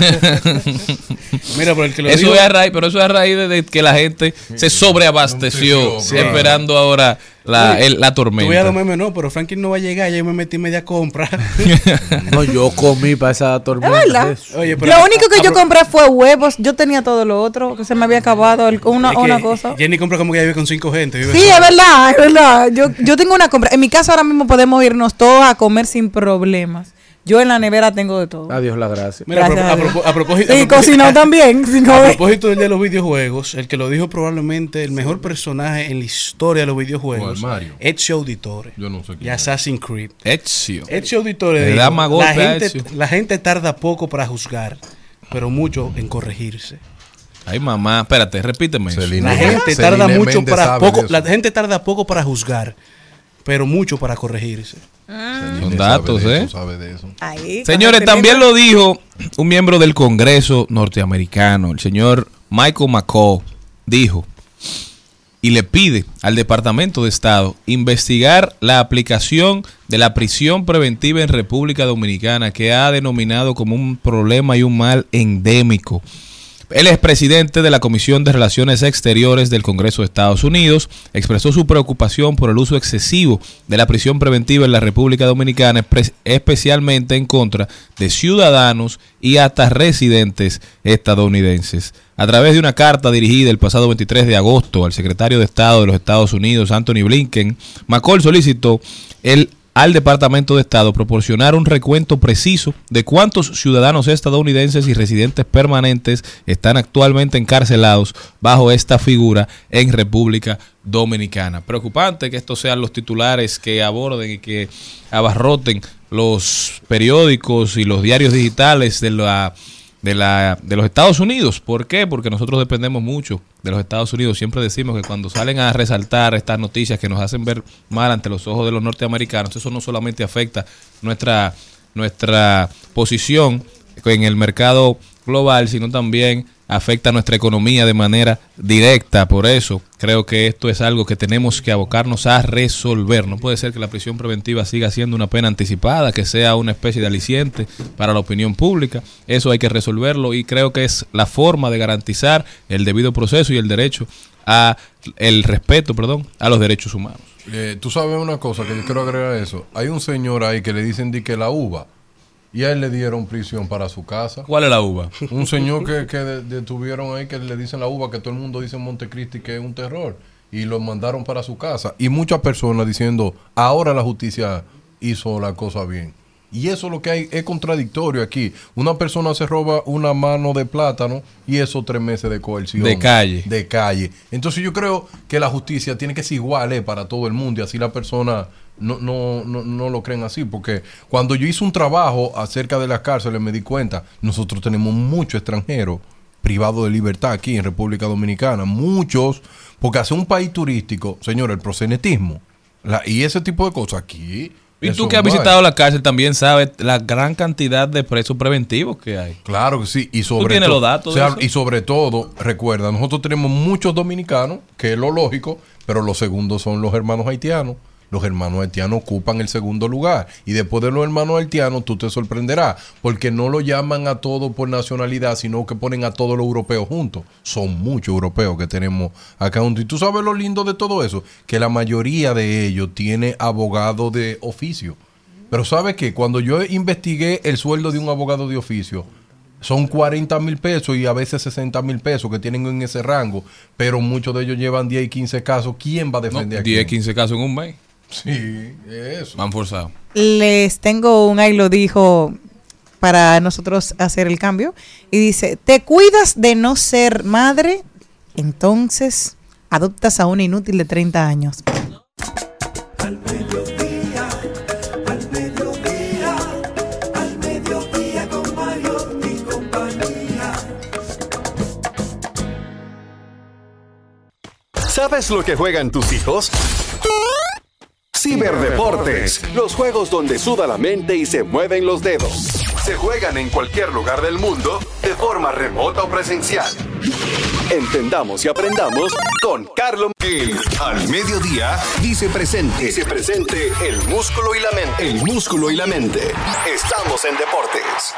Mira, por el que lo Eso es a raíz, pero eso es a raíz de, que la gente se sobreabasteció, Sí, esperando ahora la, el- la Tú veías tormenta. los memes, no, pero Franklin no va a llegar, ya yo me metí media compra. No, yo comí para esa tormenta. Es. Oye, pero Lo único que a- yo compré fue huevos. Yo tenía todo lo otro, que se me había acabado el- una, es que una cosa. Jenny compra como que ya vive con cinco gente. vive Sí, sola. es verdad, es verdad. Yo, yo tengo una compra. En mi casa ahora mismo podemos irnos todos a comer sin problemas. Yo en la nevera tengo de todo. Adiós, la gracia. Mira, a, Gracias propósito. Y cocinado también, A propósito del de los videojuegos, el que lo dijo probablemente el mejor personaje en la historia de los videojuegos, ¿Cuál, Mario? Ezio Auditore, Yo no sé quién de es. Assassin's Creed. Ezio. Ezio Auditore Le da la, gente, Ezio". la gente tarda poco para juzgar, pero mucho en corregirse. Ay, mamá, espérate, repíteme eso. La gente tarda mucho para poco, la gente tarda poco para juzgar, pero mucho para corregirse. Celina Son sabe datos, de ¿eh? sabe de eso. Ahí, Señores, también lo dijo un miembro del Congreso norteamericano, el señor Michael McCall, dijo y le pide al Departamento de Estado investigar la aplicación de la prisión preventiva en República Dominicana, que ha denominado como un problema y un mal endémico. El expresidente de la Comisión de Relaciones Exteriores del Congreso de Estados Unidos expresó su preocupación por el uso excesivo de la prisión preventiva en la República Dominicana, especialmente en contra de ciudadanos y hasta residentes estadounidenses. A través de una carta dirigida el pasado 23 de agosto al secretario de Estado de los Estados Unidos, Anthony Blinken, McCall solicitó el al Departamento de Estado proporcionar un recuento preciso de cuántos ciudadanos estadounidenses y residentes permanentes están actualmente encarcelados bajo esta figura en República Dominicana. Preocupante que estos sean los titulares que aborden y que abarroten los periódicos y los diarios digitales de la de, la, de los Estados Unidos. ¿Por qué? Porque nosotros dependemos mucho de los Estados Unidos. Siempre decimos que cuando salen a resaltar estas noticias que nos hacen ver mal ante los ojos de los norteamericanos, eso no solamente afecta nuestra, nuestra posición en el mercado global, sino también afecta a nuestra economía de manera directa. Por eso creo que esto es algo que tenemos que abocarnos a resolver. No puede ser que la prisión preventiva siga siendo una pena anticipada, que sea una especie de aliciente para la opinión pública. Eso hay que resolverlo y creo que es la forma de garantizar el debido proceso y el derecho a el respeto, perdón, a los derechos humanos. Eh, Tú sabes una cosa que yo quiero agregar a eso. Hay un señor ahí que le dicen di que la uva. Y a él le dieron prisión para su casa. ¿Cuál es la uva? Un señor que, que de- detuvieron ahí que le dicen la uva, que todo el mundo dice en Montecristi que es un terror. Y lo mandaron para su casa. Y muchas personas diciendo, ahora la justicia hizo la cosa bien. Y eso lo que hay es contradictorio aquí. Una persona se roba una mano de plátano y eso tres meses de coerción. De calle. De calle. Entonces yo creo que la justicia tiene que ser igual eh, para todo el mundo y así la persona no, no, no, no lo creen así. Porque cuando yo hice un trabajo acerca de las cárceles me di cuenta, nosotros tenemos muchos extranjeros privados de libertad aquí en República Dominicana. Muchos, porque hace un país turístico, señor, el prosenetismo la- y ese tipo de cosas aquí. Y tú que has visitado la cárcel también sabes la gran cantidad de presos preventivos que hay. Claro que sí. Y sobre tienes to- los datos o sea? Y sobre todo, recuerda, nosotros tenemos muchos dominicanos, que es lo lógico, pero los segundos son los hermanos haitianos. Los hermanos haitianos ocupan el segundo lugar. Y después de los hermanos haitianos, tú te sorprenderás, porque no lo llaman a todos por nacionalidad, sino que ponen a todos los europeos juntos. Son muchos europeos que tenemos acá juntos. Y tú sabes lo lindo de todo eso, que la mayoría de ellos tiene abogado de oficio. Pero sabes que cuando yo investigué el sueldo de un abogado de oficio, son 40 mil pesos y a veces 60 mil pesos que tienen en ese rango, pero muchos de ellos llevan 10 y 15 casos. ¿Quién va a No, defender a 10, quién? 15 casos en un mes. Sí, eso. Me han forzado. Les tengo un ahí lo dijo para nosotros hacer el cambio. Y dice, ¿te cuidas de no ser madre? Entonces adoptas a una inútil de 30 años. Al mediodía, al mediodía, al mediodía con Mario y compañía. ¿Sabes lo que juegan tus hijos? Ciberdeportes, los juegos donde suda la mente y se mueven los dedos. Se juegan en cualquier lugar del mundo, de forma remota o presencial. Entendamos y aprendamos con Carlos. El al mediodía dice presente. Dice presente el músculo y la mente. El músculo y la mente. Estamos en deportes.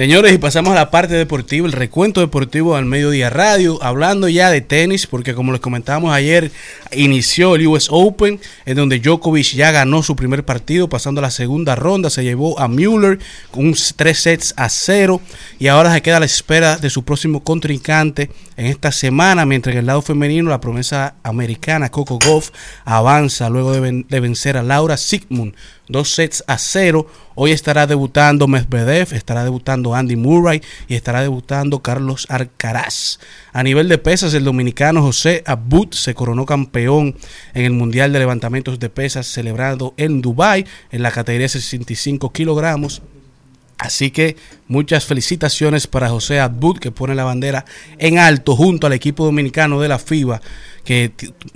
Señores, y pasamos a la parte deportiva, el recuento deportivo al mediodía. Radio, hablando ya de tenis, porque como les comentábamos ayer, inició el US Open, en donde Djokovic ya ganó su primer partido, pasando a la segunda ronda, se llevó a Müller con un 3 sets a 0, y ahora se queda a la espera de su próximo contrincante en esta semana, mientras que el lado femenino la promesa americana Coco Goff avanza luego de, de vencer a Laura Sigmund dos sets a cero. Hoy estará debutando Medvedev, estará debutando Andy Murray y estará debutando Carlos Alcaraz. A nivel de pesas, el dominicano José Abud se coronó campeón en el Mundial de Levantamientos de Pesas celebrado en Dubái en la categoría de 65 kilogramos. Así que muchas felicitaciones para José Abud que pone la bandera en alto junto al equipo dominicano de la FIBA que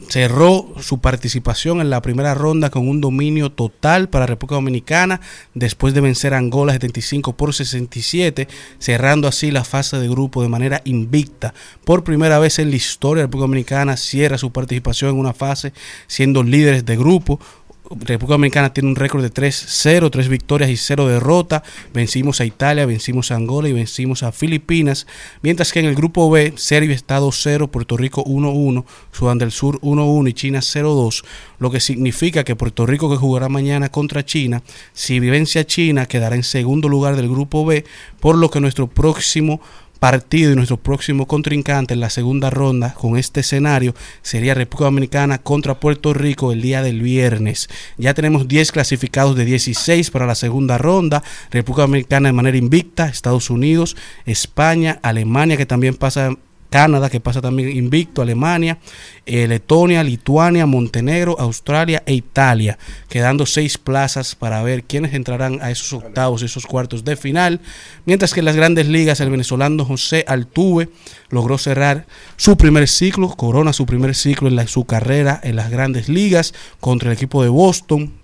cerró su participación en la primera ronda con un dominio total para República Dominicana después de vencer a Angola 75 por 67, cerrando así la fase de grupo de manera invicta. Por primera vez en la historia, República Dominicana cierra su participación en una fase siendo líderes de grupo. República Dominicana tiene un récord de 3-0, 3 victorias y 0 derrotas. Vencimos a Italia, vencimos a Angola y vencimos a Filipinas. Mientras que en el grupo B, Serbia está 2-0, Puerto Rico 1-1, Sudán del Sur 1-1 y China 0-2. Lo que significa que Puerto Rico, que jugará mañana contra China, si vence a China, quedará en segundo lugar del grupo B, por lo que nuestro próximo partido y nuestro próximo contrincante en la segunda ronda con este escenario sería República Dominicana contra Puerto Rico el día del viernes. Ya tenemos 10 clasificados de 16 para la segunda ronda. República Dominicana de manera invicta, Estados Unidos, España, Alemania que también pasa Canadá, que pasa también invicto, Alemania, eh, Letonia, Lituania, Montenegro, Australia e Italia, quedando seis plazas para ver quiénes entrarán a esos octavos y esos cuartos de final. Mientras que en las grandes ligas, el venezolano José Altuve logró cerrar su primer ciclo, corona su primer ciclo en la- su carrera en las grandes ligas contra el equipo de Boston.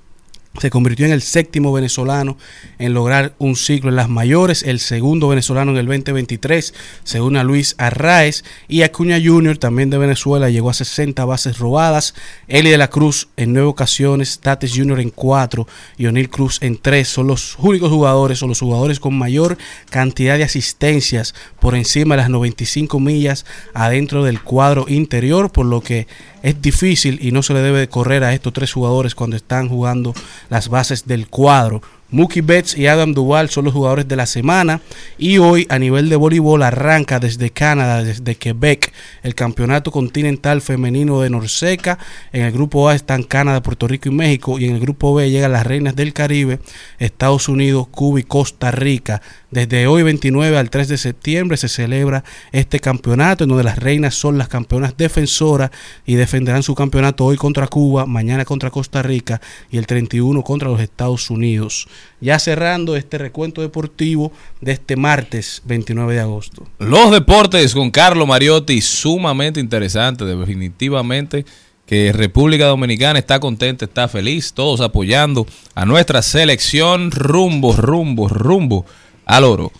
Se convirtió en el séptimo venezolano en lograr un ciclo en las mayores, el segundo venezolano en el 2023, según a Luis Arraez. Y Acuña Jr., también de Venezuela, llegó a 60 bases robadas. Eli de la Cruz en nueve ocasiones, Tatis Jr. en cuatro y O'Neill Cruz en tres. Son los únicos jugadores o los jugadores con mayor cantidad de asistencias por encima de las 95 millas adentro del cuadro interior, por lo que es difícil y no se le debe de correr a estos tres jugadores cuando están jugando las bases del cuadro. Mookie Betts y Adam Duval son los jugadores de la semana y hoy a nivel de voleibol arranca desde Canadá, desde Quebec, el campeonato continental femenino de Norseca. En el grupo A están Canadá, Puerto Rico y México y en el grupo B llegan las reinas del Caribe, Estados Unidos, Cuba y Costa Rica. Desde hoy 29 al 3 de septiembre se celebra este campeonato en donde las reinas son las campeonas defensoras y defenderán su campeonato hoy contra Cuba, mañana contra Costa Rica y el 31 contra los Estados Unidos. Ya cerrando este recuento deportivo de este martes 29 de agosto. Los deportes con Carlos Mariotti, sumamente interesante, definitivamente que República Dominicana está contenta, está feliz, todos apoyando a nuestra selección rumbo, rumbo, rumbo al oro.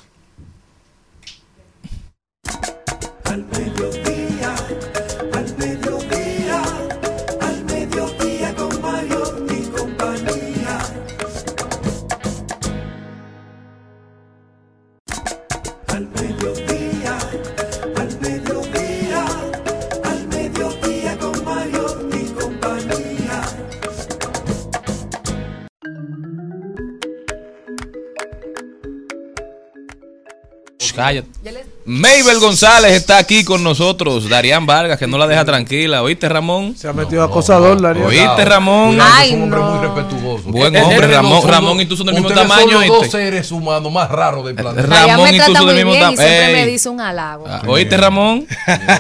Mabel González está aquí con nosotros. Darían Vargas, que no la deja tranquila. ¿Oíste, Ramón? Se ha metido acosador, Darío. ¿Oíste, Ramón? Ay, es un hombre muy respetuoso. Buen hombre, Ramón. son Ramón y tú son del mismo tamaño. Son los dos seres humanos más raros del planeta. Ramón me y tú trata son del muy mismo bien y tamaño. siempre me dice un halago. Ah, ¿Oíste, Ramón?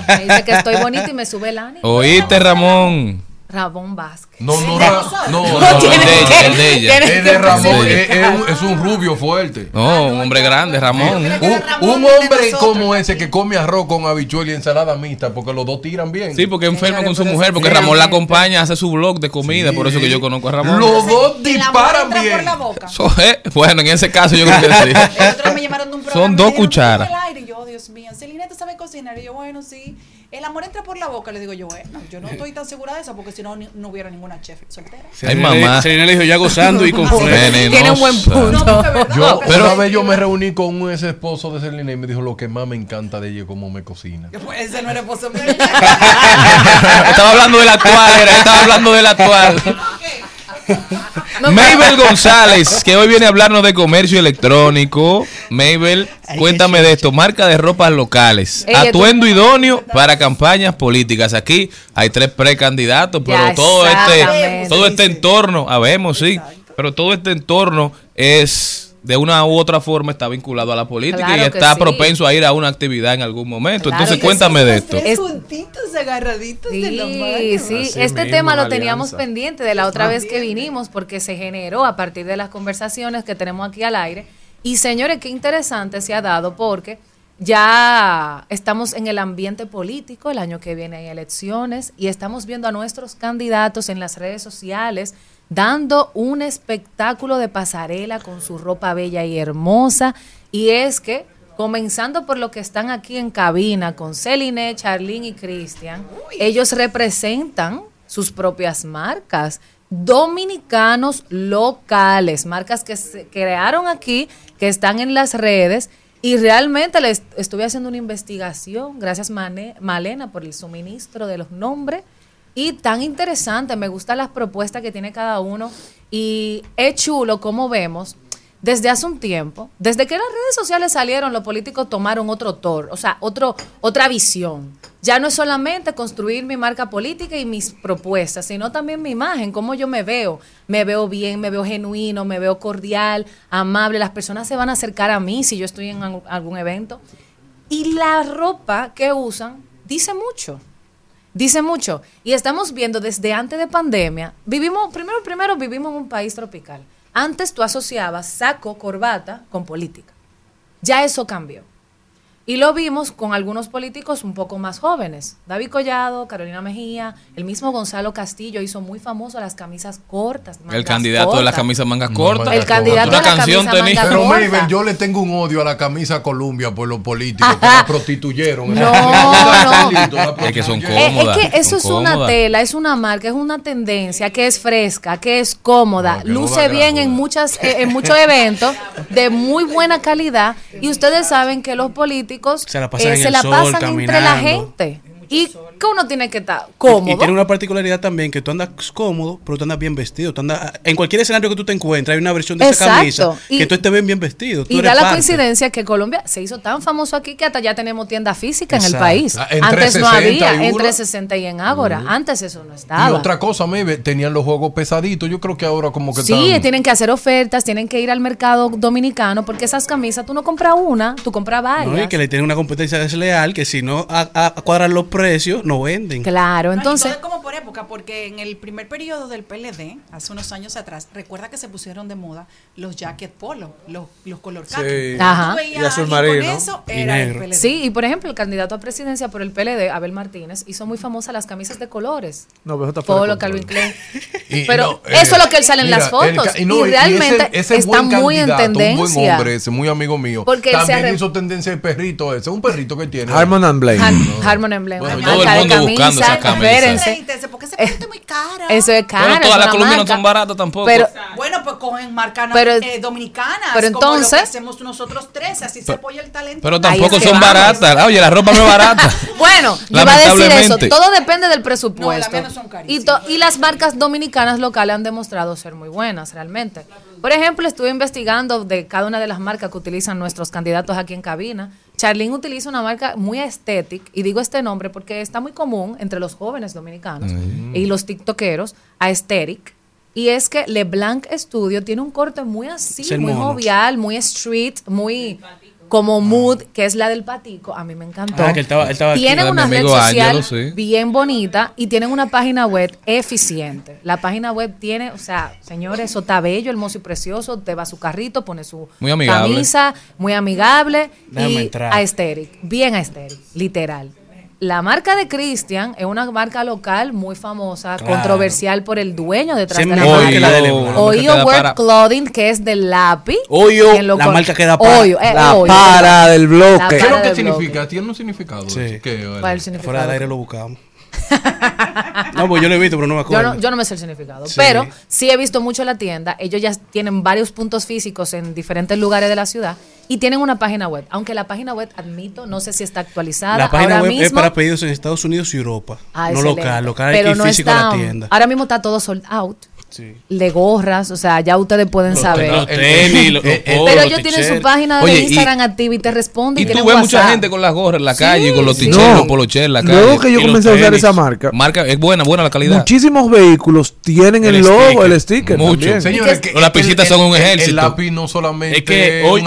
Me dice que estoy bonita y me sube el ánimo. ¿Oíste, Ramón? Ramón Vázquez. No, no, no, No, no, el de ella, el de ella. Es de Ramón, es, es un, es un rubio fuerte. No, un hombre grande, Ramón. Un, un hombre como ese que come arroz con habichuela y ensalada mixta, porque los dos tiran bien. Sí, porque es enfermo con su mujer, porque Ramón la acompaña, hace su blog de comida, por eso que yo conozco a Ramón. Los dos disparan bien. por la boca. Eso es- bueno, en ese caso yo creo que sí. El otro día me llamaron de un programa. Son dos cucharas. Yo, Dios mío, Celina, ¿tú sabes cocinar? Y yo, bueno, sí. El amor entra por la boca. Le digo yo, bueno, yo no estoy tan segura de eso porque si no, ni- no hubiera ninguna chef soltera. Ay, mamá. Selena le dijo ya gozando y con. Tiene un buen punto. Yo, Pero- una vez yo me reuní con un ex esposo de Selena y me dijo lo que más me encanta de ella es cómo me cocina. Pues ese no era esposo mío. estaba hablando del actual, era, estaba hablando del actual. Mabel González, que hoy viene a hablarnos de comercio electrónico. Mabel, cuéntame de esto. Marca de ropas locales. Atuendo idóneo para campañas políticas. Aquí hay tres precandidatos, pero Ya, todo este, todo este entorno, habemos, sí, pero todo este entorno es de una u otra forma está vinculado a la política Claro y está sí. propenso a ir a una actividad en algún momento. Claro Entonces, cuéntame de esto. Tres juntitos agarraditos de Sí, sí, Así este mismo, tema lo teníamos alianza. pendiente de la otra vez que vinimos porque se generó a partir de las conversaciones que tenemos aquí al aire. Y señores, qué interesante se ha dado porque ya estamos en el ambiente político, el año que viene hay elecciones y estamos viendo a nuestros candidatos en las redes sociales dando un espectáculo de pasarela con su ropa bella y hermosa. Y es que Comenzando por lo que están aquí en cabina con Celine, Charlene y Cristian, ellos representan sus propias marcas, dominicanos locales, marcas que se crearon aquí, que están en las redes. Y realmente les estuve haciendo una investigación, gracias Malena por el suministro de los nombres. Y tan interesante, me gustan las propuestas que tiene cada uno. Y es chulo como vemos desde hace un tiempo, desde que las redes sociales salieron, los políticos tomaron otro tor, o sea, otro, otra visión. Ya no es solamente construir mi marca política y mis propuestas, sino también mi imagen, cómo yo me veo. Me veo bien, me veo genuino, me veo cordial, amable. Las personas se van a acercar a mí si yo estoy en algún evento. Y la ropa que usan dice mucho. Dice mucho. Y estamos viendo desde antes de pandemia, vivimos, primero, primero vivimos en un país tropical. Antes tú asociabas saco, corbata con política. Ya eso cambió. Y lo vimos con algunos políticos un poco más jóvenes. David Collado, Carolina Mejía, el mismo Gonzalo Castillo hizo muy famoso las camisas cortas. El candidato de las camisas mangas No, cortas. mangas El candidato Una de la canción camisa manga Pero. Mabel, yo le tengo un odio a la camisa Columbia por los políticos que la prostituyeron. No, no. Es que son cómodas. es que eso es una tela, es una marca, es una tendencia que es fresca, que es cómoda, No, que no luce bien en muchas eh, en muchos eventos de muy buena calidad y ustedes saben que los políticos Se la pasan eh, en se el la sol, pasan entre la gente y que uno tiene que estar Y cómodo. tiene una particularidad también que tú andas cómodo, pero tú andas bien vestido. Tú andas, en cualquier escenario que tú te encuentres, hay una versión de esa camisa Y- que tú estés bien, bien vestido. Tú Y eres da la parte. coincidencia que Colombia se hizo tan famoso aquí que hasta ya tenemos tienda física en el país. Ah, en Antes no 360 había, y en uno. 360 y en Ágora. Antes eso no estaba. Y otra cosa, Mabel, tenían los juegos pesaditos. Yo creo que ahora como que Sí, están... tienen que hacer ofertas, tienen que ir al mercado dominicano, porque esas camisas tú no compras una, tú compras varias. No, y que le tienen una competencia desleal que si no a, a- a cuadran los precios, no venden. Claro, No, entonces, es como por época, porque en el primer periodo del PLD, hace unos años atrás, recuerda que se pusieron de moda los jacket polo, los, los color khaki. Sí. Ajá. Y azul marino. Con eso Y era el. PLD. sí, y por ejemplo, el candidato a presidencia por el PLD, Abel Martínez, hizo muy famosas las camisas de colores. No, pero eso está Polo. Calvin Klein. Y- Pero no, eh, eso es lo que él sale en las fotos. el no, y realmente ese- ese está muy en candidato, Un buen tendencia. hombre, ese muy amigo mío. Porque él se también hizo tendencia el perrito ese. Un perrito que tiene. Harmon and Blaine. Har- Harmon Bueno, una todo el mundo buscando camisa, esa camisa. espérense. Reítense, porque ese es muy caro. Eso es caro. Pero todas las columnas no son baratas tampoco. Pero, Bueno, pues cogen marcas no- Pero- eh, dominicanas, pero como lo que entonces- hacemos nosotros tres, así se apoya el talento. Pero tampoco son vamos. baratas. Oye, la ropa no es barata. Bueno, yo iba a decir eso. Lamentablemente. Todo depende del No, presupuesto. las mías no son y, to- y las marcas dominicanas locales han demostrado ser muy buenas realmente. Por ejemplo, estuve investigando de cada una de las marcas que utilizan nuestros candidatos aquí en cabina. Charlene utiliza una marca muy estética, y digo este nombre porque está muy común entre los jóvenes dominicanos y los tiktokeros, aesthetic. Y es que LeBlanc Studio tiene un corte muy así, muy jovial, muy street, muy como mood, que es la del patico. A mí me encantó. Ah, que él estaba, él estaba aquí. Tienen una red social sí. bien bonita y tienen una página web eficiente. La página web tiene, o sea, señores, eso está bello, hermoso y precioso. Te va a su carrito, pone su Muy camisa, muy amigable Déjame y entrar. aesthetic, bien aesthetic, literal. La marca de Christian es una marca local muy famosa, Claro. controversial por el dueño detrás Sí, de la marca. que la de Oyo, LeBlanc. la marca Oyo para- Clothing, que es del lápiz. Oyo, la con- marca queda para. Oyo, eh, La Oyo, para del bloque. ¿Qué es lo que significa? bloque. ¿Tiene un significado? Sí. ¿Qué, vale? ¿Cuál es el significado? Fuera del aire lo buscamos. no, pues yo lo he visto, pero no me Yo acuerdo. no, yo no me sé el significado, Sí. pero sí he visto mucho la tienda. Ellos ya tienen varios puntos físicos en diferentes lugares de la ciudad y tienen una página web. Aunque la página web, admito, no sé si está actualizada. La página ahora web es mismo. para pedidos en Estados Unidos y Europa. Ah, no excelente. local. Local pero no físico está, a la tienda. Ahora mismo está todo sold out. Sí. De gorras, o sea, ya ustedes pueden saber. Los tenis, los- los eh, eh, polos, pero los ellos tienen su página Oye, de y- Instagram activa y te responden. Y tú tienen ves mucha WhatsApp. gente con las gorras en la Sí, calle, con los sí. t-shirts, No. los poloches en la calle. Luego que yo Y los comencé a usar tenis. esa marca, Marca, es buena, buena la calidad. muchísimos vehículos tienen el, El logo, sticker. el sticker. Mucho. también. Señores, que- las pisitas son un el- ejército. El lápiz no solamente Es que hoy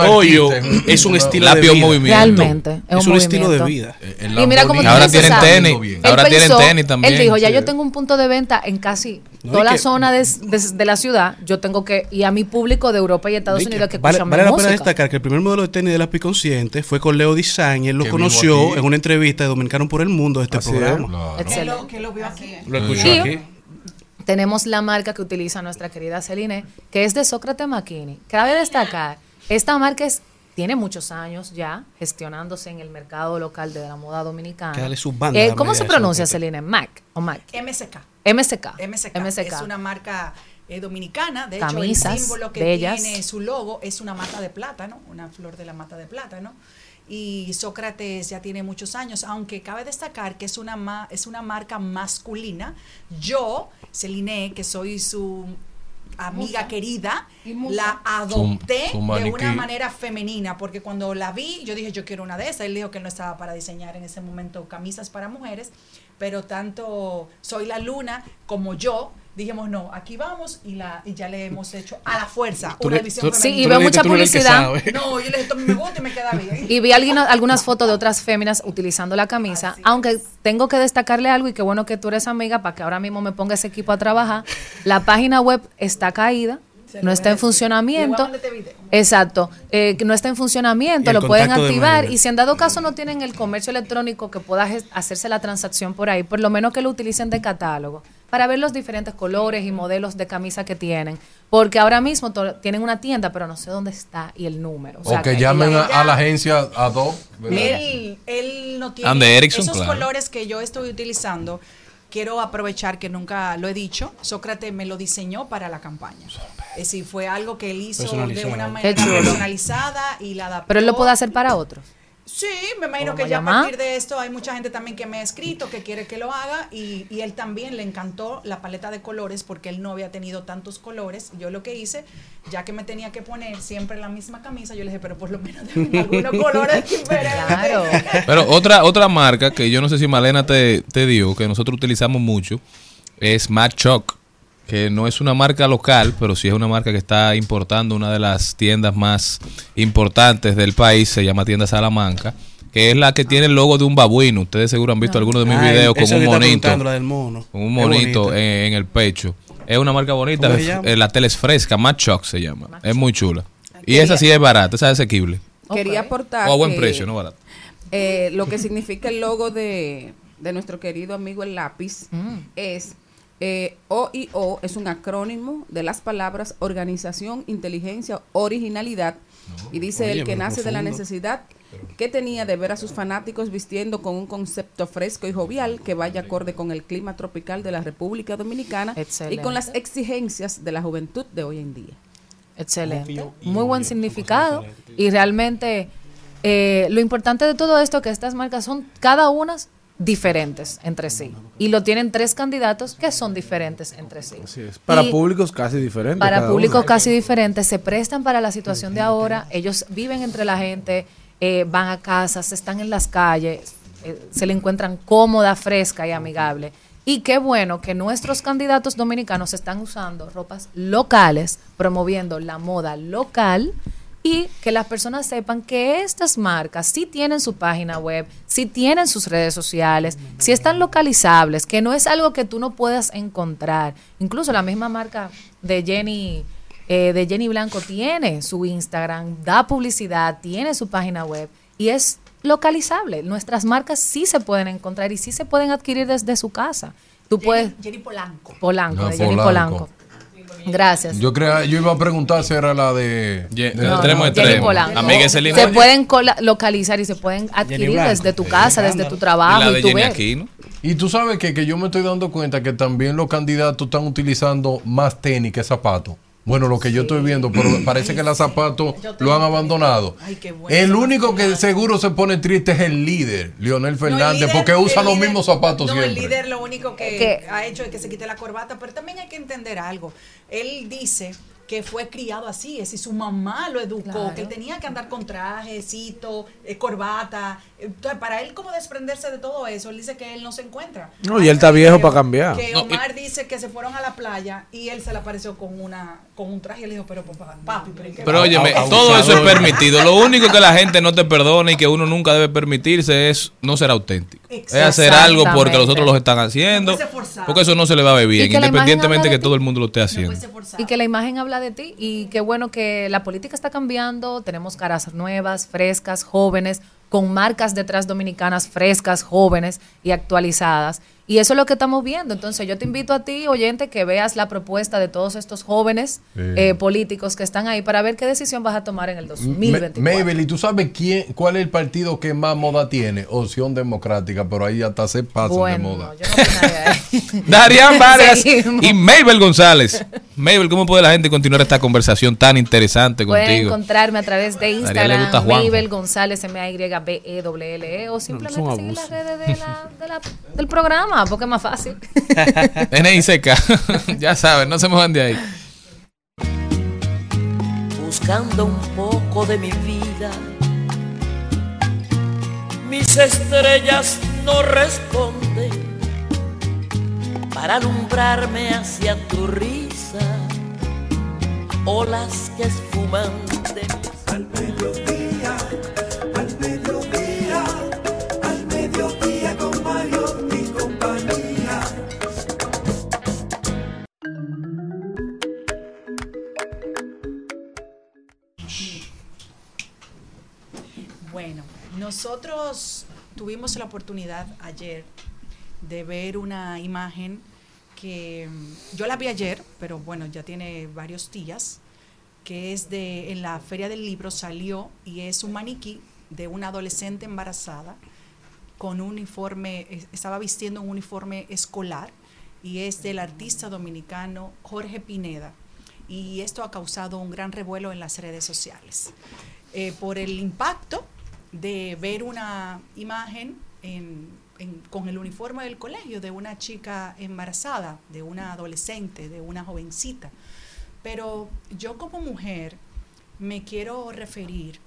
es un estilo de vida. Realmente. Es, un estilo de vida. Y mira cómo tú Ahora tienen tenis. Ahora tienen tenis también. Él dijo, ya yo tengo un punto de venta en casi toda y la zona de, de- de la ciudad. Yo tengo que, y a mi público de Europa y Estados Unidos que vale, escuchan vale mi la pena destacar que el primer modelo de tenis de lápiz consciente fue con Leo Design. Él lo conoció en una entrevista de Dominicano por el Mundo de este Así programa. Claro. que Excelente. lo, que lo vio aquí. Lo escuchó Y- aquí. Tenemos la marca que utiliza nuestra querida Celine, que es de Sócrates Makini. Cabe destacar, esta marca es, tiene muchos años ya gestionándose en el mercado local de la moda dominicana. Que dale su banda Eh, ¿Cómo se pronuncia. Celine? Mac o Mac. MSK. MSK. MSK. Es una marca eh, dominicana. De Camisas hecho, el símbolo que bellas. tiene su logo es una mata de plátano, una flor de la mata de plátano. Y Sócrates ya tiene muchos años, aunque cabe destacar que es una, ma- es una marca masculina. Yo, Celine, que soy su amiga querida, la adopté Su- su de una manera femenina, porque cuando la vi, yo dije, yo quiero una de esas. Él dijo que no estaba para diseñar en ese momento camisas para mujeres, pero tanto Soy la Luna como yo dijimos, no, aquí vamos y, la, y ya le hemos hecho a la fuerza una le- visión tú- Sí, y veo mucha publicidad. No, yo le dije, esto me gusta y me queda bien. Y vi alguna- algunas fotos de otras féminas utilizando la camisa, aunque tengo que destacarle algo y qué bueno que tú eres amiga para que ahora mismo me ponga ese equipo a trabajar. La página web está caída, no está en funcionamiento. Exacto, eh, que no está en funcionamiento, lo pueden activar y si en dado caso no tienen el comercio electrónico que pueda hacerse la transacción por ahí, por lo menos que lo utilicen de catálogo para ver los diferentes colores y modelos de camisa que tienen, porque ahora mismo tienen una tienda, pero no sé dónde está y el número. O que llamen a, a la agencia Adobe. ¿verdad? Él, él no tiene esos claro. colores que yo estoy utilizando. Quiero aprovechar que nunca lo he dicho. Sócrates me lo diseñó para la campaña. Es decir, fue algo que él hizo de una manera personalizada y la adaptó. Pero él lo puede hacer para otros. Sí, me imagino ¿Cómo que ya a partir de esto hay mucha gente también que me ha escrito que quiere que lo haga y, y él también le encantó la paleta de colores porque él no había tenido tantos colores. Yo lo que hice, ya que me tenía que poner siempre la misma camisa, yo le dije, pero por lo menos déjame algunos colores diferentes. Claro. Pero otra, otra marca que yo no sé si Malena te, te dio, que nosotros utilizamos mucho, es Mad Choc, que no es una marca local, pero sí es una marca que está importando una de las tiendas más importantes del país, se llama Tienda Salamanca, que es la que tiene el logo de un babuino. Ustedes seguro han visto algunos de mis Ah, videos con un monito. del mono. Con un monito en, en el pecho. Es una marca bonita, eh, la tela es fresca, Mad Choc se llama. Es muy chula. Y esa sí es barata, esa es asequible. Quería aportar. O a buen que, precio, no barato. eh, lo que significa el logo de, de nuestro querido amigo el lápiz Mm. es eh, OIO, es un acrónimo de las palabras organización, inteligencia, originalidad. Y dice Oye, el que nace de la necesidad que tenía de ver a sus fanáticos vistiendo con un concepto fresco y jovial que vaya acorde con el clima tropical de la República Dominicana y con las exigencias de la juventud de hoy en día. Excelente. Muy buen significado. Y realmente eh, lo importante de todo esto es que estas marcas son cada una diferentes entre sí. Y lo tienen tres candidatos que son diferentes entre sí. Para Y públicos casi diferentes. Para públicos uno. casi diferentes, se prestan para la situación de ahora. Ellos viven entre la gente, eh, van a casas, están en las calles, eh, se le encuentran cómoda, fresca y amigable. Y qué bueno que nuestros candidatos dominicanos están usando ropas locales, promoviendo la moda local y que las personas sepan que estas marcas sí tienen su página web, sí tienen sus redes sociales, sí están localizables, que no es algo que tú no puedas encontrar. Incluso la misma marca de Jenny, eh, de Jenny Blanco tiene su Instagram, da publicidad, tiene su página web y es localizable. Nuestras marcas sí se pueden encontrar y sí se pueden adquirir desde su casa. Tú puedes... Jenny Polanco. Polanco, de Jenny Polanco. Gracias. Yo creo, yo iba a preguntar si era la de, de No, extremo no. Amiga, se pueden localizar y se pueden adquirir Blanco. desde tu casa, desde tu Y trabajo. la Y, tú. Aquino. Y tú sabes que, que yo me estoy dando cuenta que también los candidatos están utilizando más tenis que zapatos. Bueno, lo que yo estoy viendo, pero parece que los zapatos lo han abandonado. El único que seguro se pone triste es el líder, Leonel Fernández, líder- porque usa el los líder- mismos zapatos No, el siempre. líder lo único que, Que- ha hecho es que se quite la corbata, pero también hay que entender algo. Él dice que fue criado así, es decir, su mamá lo educó, Claro. que él tenía que andar con trajecito, eh, corbata. Entonces, para él como desprenderse de todo eso, él dice que él no se encuentra. No, y él está viejo para cambiar. Que No, Omar dice que se fueron a la playa y él se le apareció con una con un traje y le dijo, pero papá, papi, pero ¿en qué Pero va?" óyeme, todo eso es permitido. Lo único que la gente no te perdona y que uno nunca debe permitirse es no ser auténtico. Es hacer algo porque los otros lo están haciendo. No. Porque eso no se le va a ver bien, que independientemente que ti. todo el mundo lo esté haciendo. Y que la imagen habla de ti y qué bueno que la política está cambiando, tenemos caras nuevas, frescas, jóvenes, con marcas detrás dominicanas frescas, jóvenes y actualizadas. Y eso es lo que estamos viendo. Entonces yo te invito a ti, oyente, que veas la propuesta de todos estos jóvenes eh, políticos que están ahí para ver qué decisión vas a tomar en el Me- 2024. Mabel, ¿y tú sabes quién, cuál es el partido que más moda tiene? Opción Democrática, pero ahí hasta se pasan Bueno, de moda. yo no ahí. Darian Vargas Seguimos. y Mabel González. Mabel, ¿cómo puede la gente continuar esta conversación tan interesante Pueden contigo? encontrrarme a través de Instagram. Mabel González, M-A-Y-B-E-W-L-E, o simplemente son seguir las redes de la- de la- del programa, porque es más fácil. NICK. ya saben, no se muevan de ahí. buscando un poco de mi vida. Mis estrellas no responden. para alumbrarme hacia tu risa, olas que esfuman de Al Bueno, nosotros tuvimos la oportunidad ayer de ver una imagen que mm, yo la vi ayer, pero bueno, ya tiene varios días, que es de en la Feria del Libro salió y es un maniquí de una adolescente embarazada con un uniforme, es- estaba vistiendo un uniforme escolar y es del artista dominicano Jorge Pineda. Y esto ha causado un gran revuelo en las redes sociales. Eh, por el impacto de ver una imagen en- en- con el uniforme del colegio de una chica embarazada, de una adolescente, de una jovencita. Pero yo como mujer me quiero referir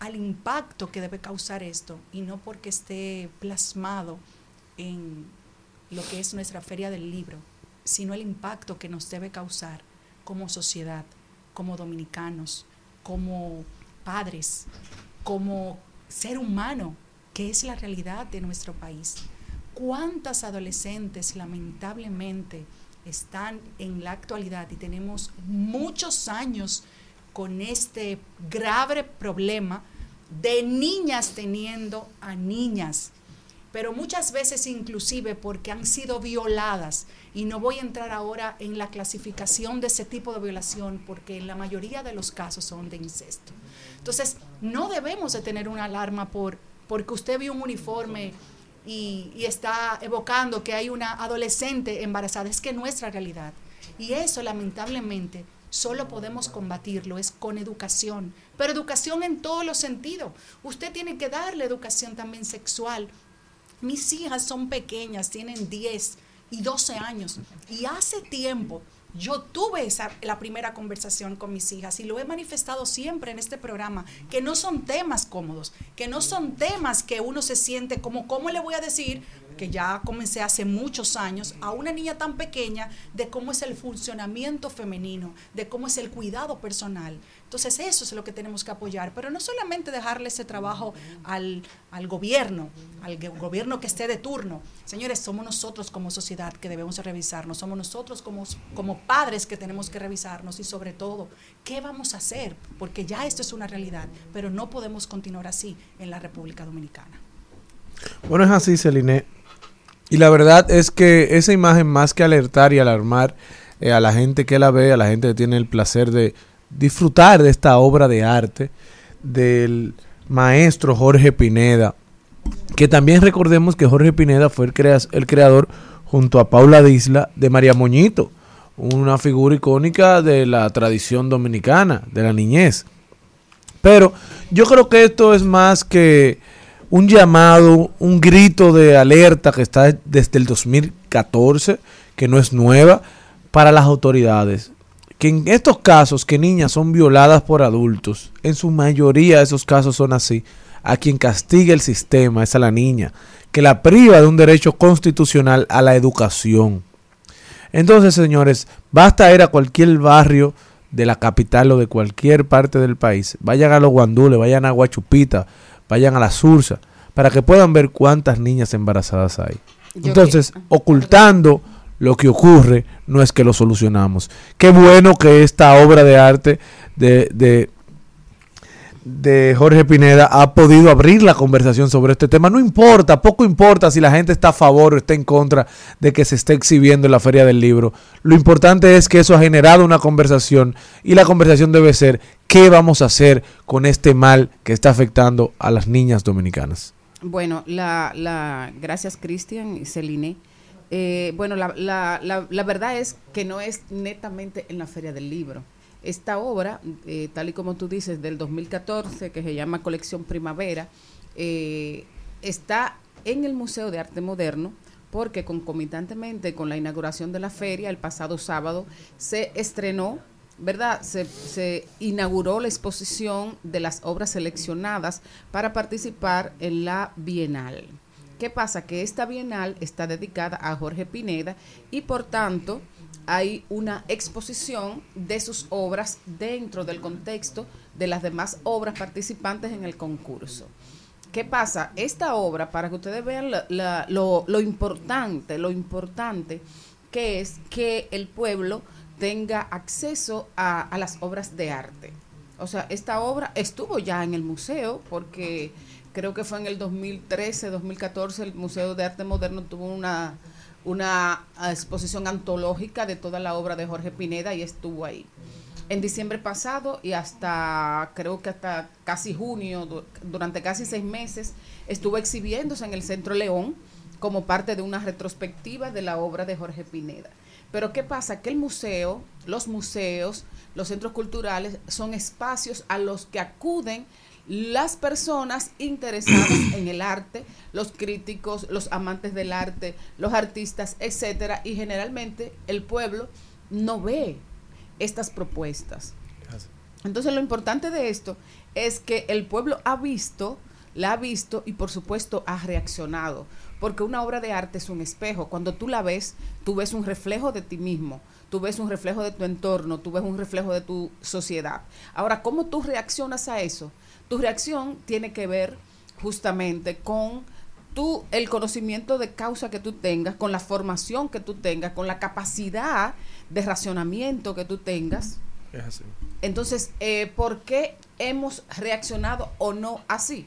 al impacto que debe causar esto y no porque esté plasmado en lo que es nuestra feria del libro, sino el impacto que nos debe causar como sociedad, como dominicanos, como padres, como ser humano, que es la realidad de nuestro país. ¿Cuántas adolescentes lamentablemente están en la actualidad y tenemos muchos años con este grave problema de niñas teniendo a niñas? Pero muchas veces inclusive porque han sido violadas. Y no voy a entrar ahora en la clasificación de ese tipo de violación porque en la mayoría de los casos son de incesto. Entonces, no debemos de tener una alarma por porque usted vio un uniforme y, y está evocando que hay una adolescente embarazada. Es que es nuestra realidad. Y eso lamentablemente solo podemos combatirlo es con educación, pero educación en todos los sentidos. Usted tiene que darle educación también sexual, mis hijas son pequeñas, tienen 10 y 12 años. Y hace tiempo yo tuve esa, la primera conversación con mis hijas y lo he manifestado siempre en este programa, que no son temas cómodos, que no son temas que uno se siente como, ¿cómo le voy a decir? Que ya comencé hace muchos años, a una niña tan pequeña de cómo es el funcionamiento femenino, de cómo es el cuidado personal. Entonces eso es lo que tenemos que apoyar, pero no solamente dejarle ese trabajo al, al gobierno, al go- gobierno que esté de turno. Señores, somos nosotros como sociedad que debemos de revisarnos, somos nosotros como, como padres que tenemos que revisarnos y sobre todo, ¿qué vamos a hacer? Porque ya esto es una realidad, pero no podemos continuar así en la República Dominicana. Bueno, es así, Celine. Y la verdad es que esa imagen, más que alertar y alarmar eh, a la gente que la ve, a la gente que tiene el placer de disfrutar de esta obra de arte del maestro Jorge Pineda, que también recordemos que Jorge Pineda fue el, el creador junto a Paula Disla de María Moñito, una figura icónica de la tradición dominicana, de la niñez. Pero yo creo que esto es más que un llamado, un grito de alerta que está desde el 2014, que no es nueva, para las autoridades. Que en estos casos que niñas son violadas por adultos, en su mayoría esos casos son así, a quien castiga el sistema es a la niña, que la priva de un derecho constitucional a la educación. Entonces, señores, basta ir a cualquier barrio de la capital o de cualquier parte del país. Vayan a los guandules, vayan a Guachupita, vayan a la Sursa, para que puedan ver cuántas niñas embarazadas hay. Yo Entonces, ocultando lo que ocurre, no es que lo solucionamos. Qué bueno que esta obra de arte de, de, de Jorge Pineda ha podido abrir la conversación sobre este tema. No importa, poco importa si la gente está a favor o está en contra de que se esté exhibiendo en la Feria del Libro. Lo importante es que eso ha generado una conversación y la conversación debe ser qué vamos a hacer con este mal que está afectando a las niñas dominicanas. Bueno, la, la, gracias Cristian y Celine. Eh, bueno, la, la, la, la verdad es que no es netamente en la Feria del Libro. Esta obra, eh, tal y como tú dices, del 2014, que se llama Colección Primavera, eh, está en el Museo de Arte Moderno porque concomitantemente con la inauguración de la feria, el pasado sábado, se estrenó ¿verdad? Se, se, inauguró la exposición de las obras seleccionadas para participar en la Bienal. ¿Qué pasa? Que esta bienal está dedicada a Jorge Pineda y por tanto hay una exposición de sus obras dentro del contexto de las demás obras participantes en el concurso. ¿Qué pasa? Esta obra, para que ustedes vean lo, lo importante, lo importante que es que el pueblo tenga acceso a, a las obras de arte. O sea, esta obra estuvo ya en el museo porque creo que fue en el 2013, 2014, el Museo de Arte Moderno tuvo una, una exposición antológica de toda la obra de Jorge Pineda y estuvo ahí. En diciembre pasado y hasta, creo que hasta casi junio, du- durante casi seis meses, estuvo exhibiéndose en el Centro León como parte de una retrospectiva de la obra de Jorge Pineda. Pero ¿qué pasa? Que el museo, los museos, los centros culturales son espacios a los que acuden las personas interesadas en el arte, los críticos, los amantes del arte, los artistas, etcétera, y generalmente el pueblo no ve estas propuestas. Entonces lo importante de esto es que el pueblo ha visto, la ha visto y por supuesto ha reaccionado, porque una obra de arte es un espejo. Cuando tú la ves, tú ves un reflejo de ti mismo, tú ves un reflejo de tu entorno, tú ves un reflejo de tu sociedad. Ahora, ¿cómo tú reaccionas a eso? Tu reacción tiene que ver justamente con tú el conocimiento de causa que tú tengas, con la formación que tú tengas, con la capacidad de racionamiento que tú tengas. Es así. Entonces, eh, ¿por qué hemos reaccionado o no así?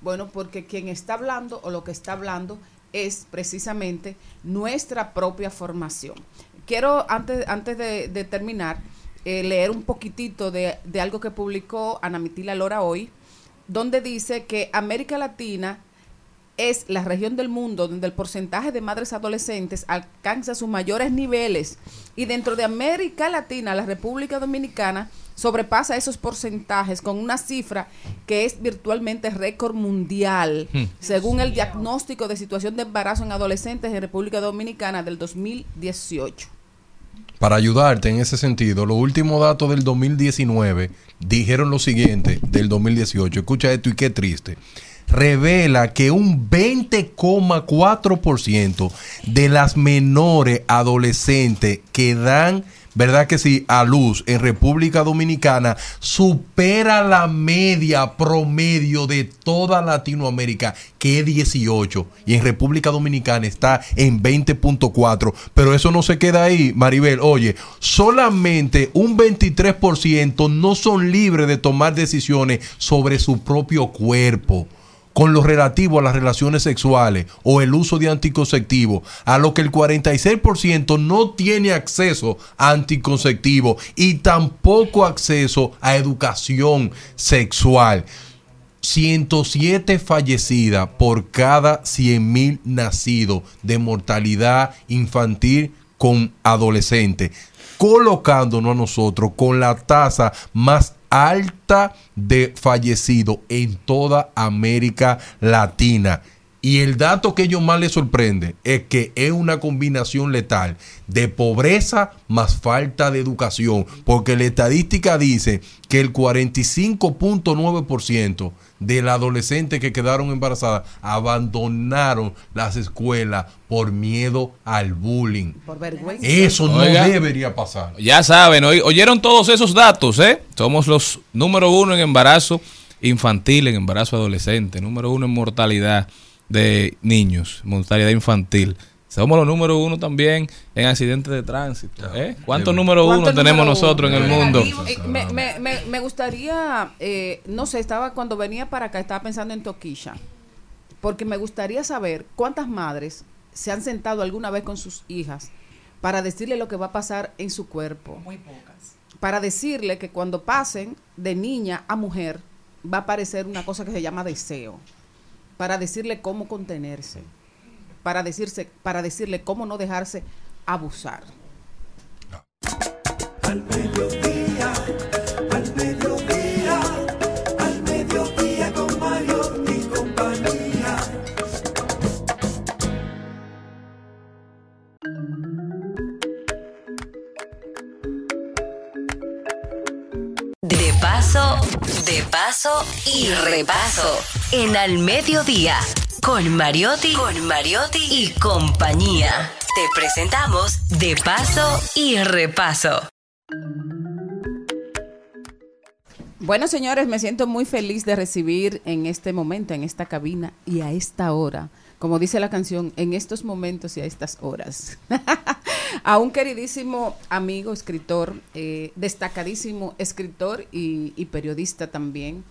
Bueno, porque quien está hablando o lo que está hablando es precisamente nuestra propia formación. Quiero, antes, antes de, de terminar, eh, leer un poquitito de, de algo que publicó Ana Mitila Lora hoy, donde dice que América Latina es la región del mundo donde el porcentaje de madres adolescentes alcanza sus mayores niveles y dentro de América Latina, la República Dominicana sobrepasa esos porcentajes con una cifra que es virtualmente récord mundial, Hmm. según el diagnóstico de situación de embarazo en adolescentes en República Dominicana del 2018. Para ayudarte en ese sentido, los últimos datos del 2019 dijeron lo siguiente del 2018. Escucha esto y qué triste. Revela que un 20,4% de las menores adolescentes que dan, ¿verdad que sí?, a luz en República Dominicana supera la media promedio de toda Latinoamérica, que es 18, y en República Dominicana está en 20.4. Pero eso no se queda ahí, Maribel. Oye, solamente un 23% no son libres de tomar decisiones sobre su propio cuerpo con lo relativo a las relaciones sexuales o el uso de anticonceptivos, a lo que el 46% no tiene acceso a anticonceptivos y tampoco acceso a educación sexual. 107 fallecidas por cada 100.000 nacidos de mortalidad infantil con adolescentes, colocándonos a nosotros con la tasa más alta de fallecidos en toda América Latina. Y el dato que ellos más les sorprende es que es una combinación letal de pobreza más falta de educación, porque la estadística dice que el 45.9% de las adolescentes que quedaron embarazadas abandonaron las escuelas por miedo al bullying. Por vergüenza. Eso no Oiga. debería pasar. Ya saben, oyeron todos esos datos, ¿eh? Somos los número uno en embarazo infantil, en embarazo adolescente, número uno en mortalidad de niños, mortalidad infantil. Somos los número uno también en accidentes de tránsito. ¿eh? ¿Cuántos número uno ¿Cuánto tenemos número nosotros en el mundo? Eh, me, me- me- me gustaría, eh, no sé, estaba cuando venía para acá, estaba pensando en Toquilla, porque me gustaría saber cuántas madres se han sentado alguna vez con sus hijas para decirle lo que va a pasar en su cuerpo. Muy pocas. Para decirle que cuando pasen de niña a mujer va a aparecer una cosa que se llama deseo. Para decirle cómo contenerse. Para, decirse, para decirle cómo no dejarse abusar. Al mediodía, al mediodía, al mediodía con Mario y compañía. De paso, de paso y repaso. En al mediodía, con Mariotti, con Mariotti y compañía. Te presentamos De Paso y Repaso. Bueno, señores, me siento muy feliz de recibir en este momento, en esta cabina y a esta hora, como dice la canción, en estos momentos y a estas horas, a un queridísimo amigo, escritor, eh, destacadísimo escritor y, periodista también,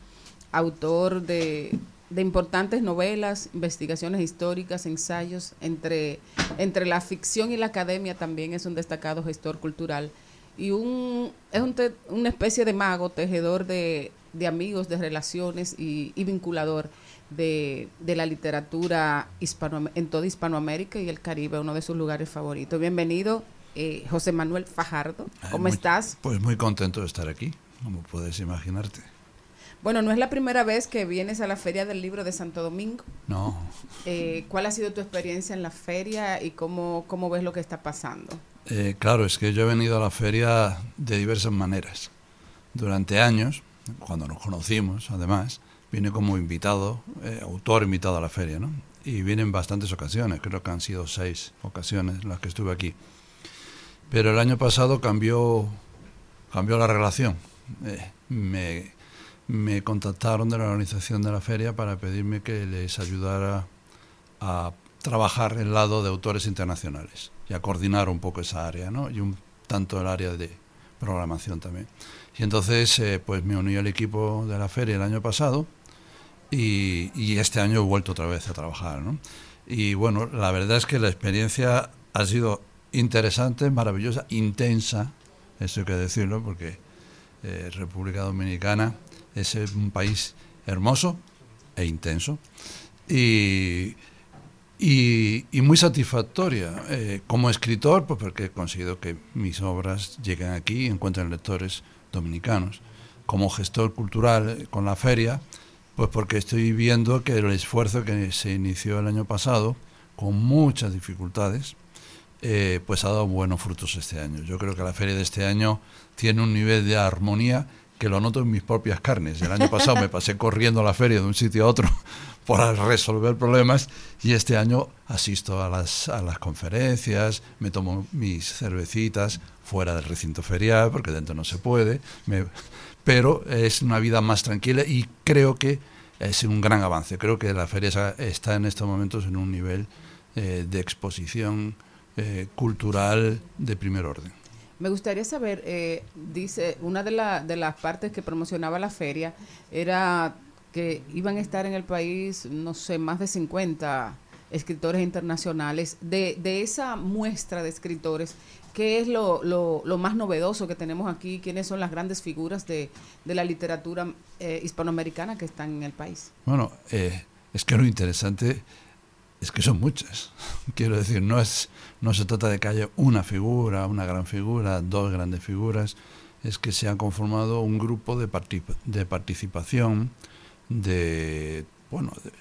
autor de, importantes novelas, investigaciones históricas, ensayos, entre, entre la ficción y la academia también es un destacado gestor cultural y un, es una especie de mago, tejedor de, de amigos, de relaciones y vinculador de, de la literatura hispano, en toda Hispanoamérica y el Caribe, uno de sus lugares favoritos. Bienvenido, eh, José Manuel Fajardo. ¿Cómo estás? Pues muy contento de estar aquí, como puedes imaginarte. Bueno, no es la primera vez que vienes a la Feria del Libro de Santo Domingo. No, Eh, ¿Cuál ha sido tu experiencia en la feria y cómo, cómo ves lo que está pasando? eh, claro, es que yo he venido a la feria de diversas maneras. Durante años, cuando nos conocimos, además, vine como invitado, eh, autor invitado a la feria, ¿no? Y vine en bastantes ocasiones, creo que han sido seis ocasiones las que estuve aquí. Pero el año pasado cambió, cambió la relación. Eh, me, me contactaron de la organización de la feria para pedirme que les ayudara a trabajar el lado de autores internacionales y a coordinar un poco esa área, ¿no? Y un tanto el área de programación también. Y entonces, eh, pues me uní al equipo de la feria el año pasado y, y este año he vuelto otra vez a trabajar, ¿no? Y bueno, la verdad es que la experiencia ha sido interesante, maravillosa, intensa, eso hay que decirlo, porque eh, República Dominicana es un país hermoso e intenso y, y, y muy satisfactoria. Eh, como escritor, pues porque he conseguido que mis obras lleguen aquí y encuentren lectores dominicanos. Como gestor cultural eh, con la feria, pues porque estoy viendo que el esfuerzo que se inició el año pasado, con muchas dificultades, eh, pues ha dado buenos frutos este año. Yo creo que la feria de este año tiene un nivel de armonía que lo noto en mis propias carnes. El año pasado me pasé corriendo a la feria de un sitio a otro para resolver problemas y este año asisto a las, a las conferencias, me tomo mis cervecitas fuera del recinto ferial porque dentro no se puede, me- pero es una vida más tranquila y creo que es un gran avance. Creo que la feria está en estos momentos en un nivel eh, de exposición eh, cultural de primer orden. Me gustaría saber, eh, dice, una de, la- de las partes que promocionaba la feria era que iban a estar en el país, no sé, más de 50 escritores internacionales. De, de esa muestra de escritores, ¿qué es lo, lo- lo más novedoso que tenemos aquí? ¿Quiénes son las grandes figuras de, de la literatura eh, hispanoamericana que están en el país? Bueno, eh, es que lo interesante es que son muchas. Quiero decir, no es no se trata de que haya una figura, una gran figura, dos grandes figuras, es que se ha conformado un grupo de, parti- de participación de bueno, de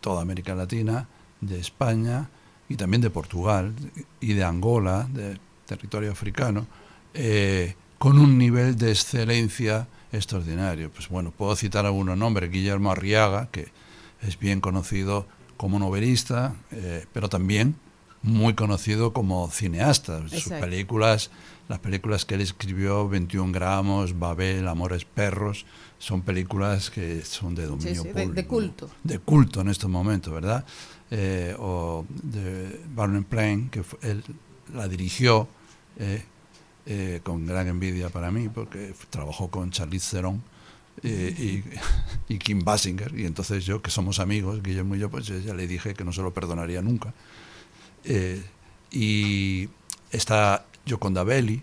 toda América Latina, de España y también de Portugal y de Angola, de territorio africano, eh, con un nivel de excelencia extraordinario. Pues bueno, puedo citar algunos nombres, Guillermo Arriaga, que es bien conocido como novelista, eh, pero también muy conocido como cineasta. Sus películas, las películas que él escribió, 21 gramos, Babel, Amores Perros, son películas que son de dominio Sí, sí, de- público. de culto. De culto en estos momentos, ¿verdad? Eh, o de Barnum Plain, que fue- él la dirigió eh, eh, con gran envidia para mí, porque trabajó con Charlize Theron eh, y, y Kim Basinger, y entonces yo, que somos amigos, Guillermo y yo, pues ya le dije que no se lo perdonaría nunca. Eh, y está Yoconda Belli,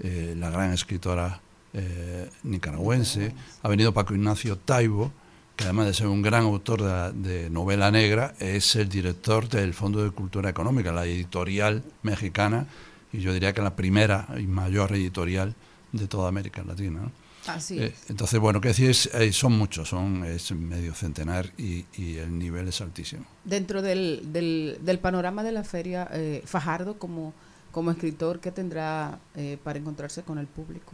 eh, la gran escritora eh, nicaragüense. Ha venido Paco Ignacio Taibo, que además de ser un gran autor de, de novela negra, es el director del Fondo de Cultura Económica, la editorial mexicana, y yo diría que la primera y mayor editorial de toda América Latina. ¿no? Así Eh, es. entonces, bueno, que decir, es, eh, son muchos, son es medio centenar y, y el nivel es altísimo. Dentro del, del, del panorama de la feria, eh, Fajardo como, como escritor, ¿qué tendrá eh, para encontrarse con el público?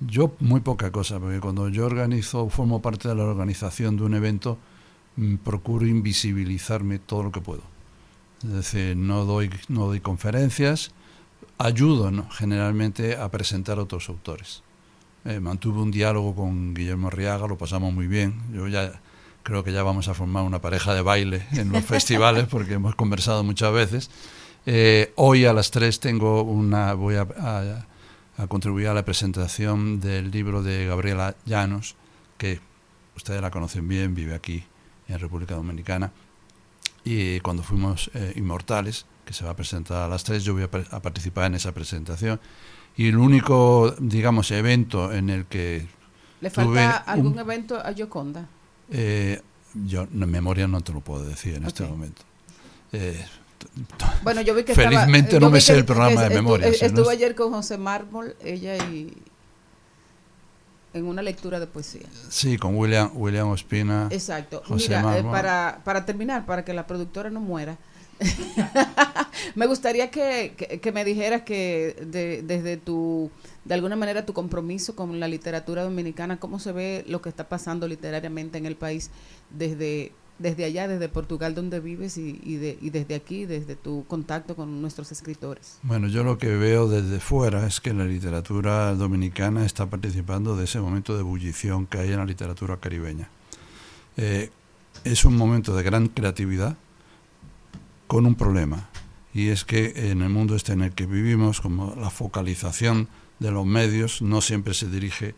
Yo muy poca cosa, porque cuando yo organizo, formo parte de la organización de un evento, mm, procuro invisibilizarme todo lo que puedo. Es decir, no doy, no doy conferencias, ayudo ¿no? generalmente a presentar a otros autores. Eh, mantuve un diálogo con Guillermo Arriaga, lo pasamos muy bien. Yo ya creo que ya vamos a formar una pareja de baile en los festivales porque hemos conversado muchas veces. Eh, hoy a las 3 tengo una, voy a, a- a contribuir a la presentación del libro de Gabriela Llanos, que ustedes la conocen bien, vive aquí en República Dominicana. Y cuando fuimos eh, Inmortales, que se va a presentar a las 3, yo voy a, a participar en esa presentación. Y el único, digamos, evento en el que ¿Le falta un- algún evento a Yoconda? eh, yo en memoria no te lo puedo decir en este Ok. momento. Eh, Bueno, yo vi que Felizmente estaba, no me sé el programa que de memoria. no Estuve es- ayer con José Mármol, ella y en una lectura de poesía. sí, con William, William Ospina. Exacto. José Mira, eh, para, para terminar, para que la productora no muera, me gustaría que, que- me dijeras que de- desde tu, de alguna manera, tu compromiso con la literatura dominicana, cómo se ve lo que está pasando literariamente en el país desde, desde allá, desde Portugal donde vives y, y, de- y desde aquí, desde tu contacto con nuestros escritores. Bueno, yo lo que veo desde fuera es que la literatura dominicana está participando de ese momento de ebullición que hay en la literatura caribeña. Eh, es un momento de gran creatividad con un problema, y es que en el mundo este en el que vivimos, como la focalización de los medios no siempre se dirige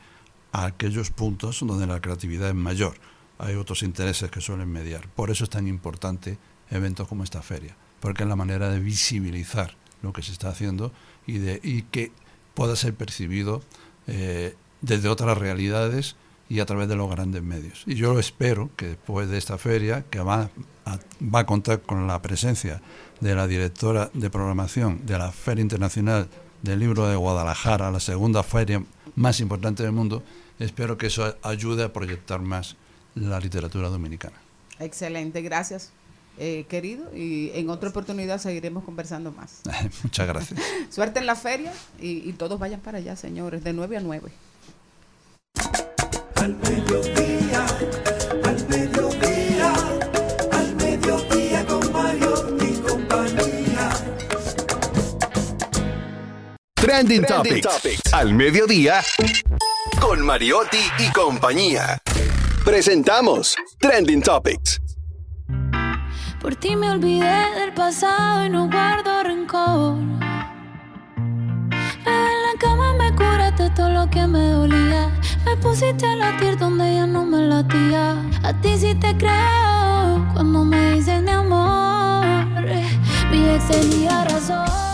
a aquellos puntos donde la creatividad es mayor. Hay otros intereses que suelen mediar. Por eso es tan importante eventos como esta feria, porque es la manera de visibilizar lo que se está haciendo y, de, y que pueda ser percibido eh, desde otras realidades y a través de los grandes medios. Y yo espero que después de esta feria, que va va a contar con la presencia de la directora de programación de la Feria Internacional del Libro de Guadalajara, la segunda feria más importante del mundo, espero que eso ayude a proyectar más la literatura dominicana. Excelente, gracias, eh, querido. Y en otra oportunidad seguiremos conversando más. Muchas gracias. Suerte en la feria y, y todos vayan para allá, señores, de 9 a 9. Al mediodía, al mediodía, Trending, Topics. Al mediodía con Mariotti y compañía. Presentamos Trending Topics. Por ti me olvidé del pasado y no guardo rencor. Bebé, en la cama me curaste todo lo que me dolía. Me pusiste a latir donde ya no me latía. A ti sí te creo cuando me dices mi amor. Mi ex tenía razón.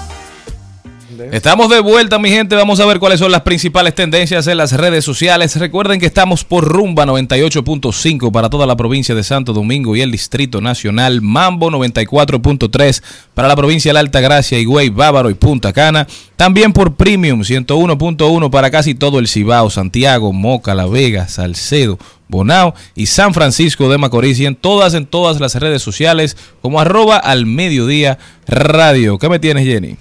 Estamos de vuelta, mi gente. Vamos a ver cuáles son las principales tendencias en las redes sociales. Recuerden que estamos por Rumba 98.5 para toda la provincia de Santo Domingo y el Distrito Nacional. Mambo 94.3 para la provincia de la Alta Gracia, Higüey, Bávaro y Punta Cana. También por Premium 101.1 para casi todo el Cibao, Santiago, Moca, La Vega, Salcedo, Bonao y San Francisco de Macorís y en todas, en todas las redes sociales como arroba al mediodía radio. ¿Qué me tienes, Jenny?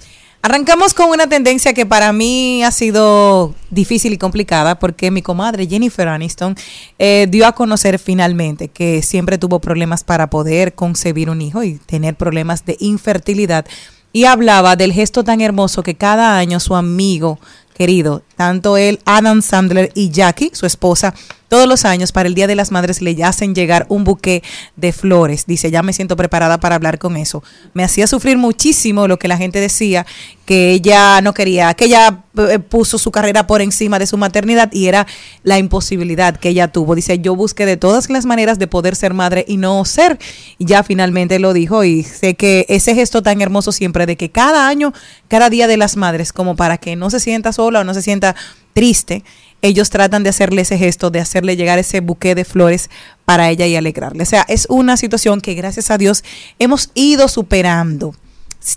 Arrancamos con una tendencia que para mí ha sido difícil y complicada porque mi comadre Jennifer Aniston eh, dio a conocer finalmente que siempre tuvo problemas para poder concebir un hijo y tener problemas de infertilidad. Y hablaba del gesto tan hermoso que cada año su amigo querido, tanto él, Adam Sandler y Jackie, su esposa, todos los años para el Día de las Madres le hacen llegar un buque de flores. Dice, ya me siento preparada para hablar con eso. Me hacía sufrir muchísimo lo que la gente decía, que ella no quería, que ella eh, puso su carrera por encima de su maternidad y era la imposibilidad que ella tuvo. Dice, yo busqué de todas las maneras de poder ser madre y no ser. Ya finalmente lo dijo y sé que ese gesto tan hermoso siempre de que cada año, cada Día de las Madres, como para que no se sienta sola o no se sienta triste, ellos tratan de hacerle ese gesto, de hacerle llegar ese buque de flores para ella y alegrarle. O sea, es una situación que gracias a Dios hemos ido superando.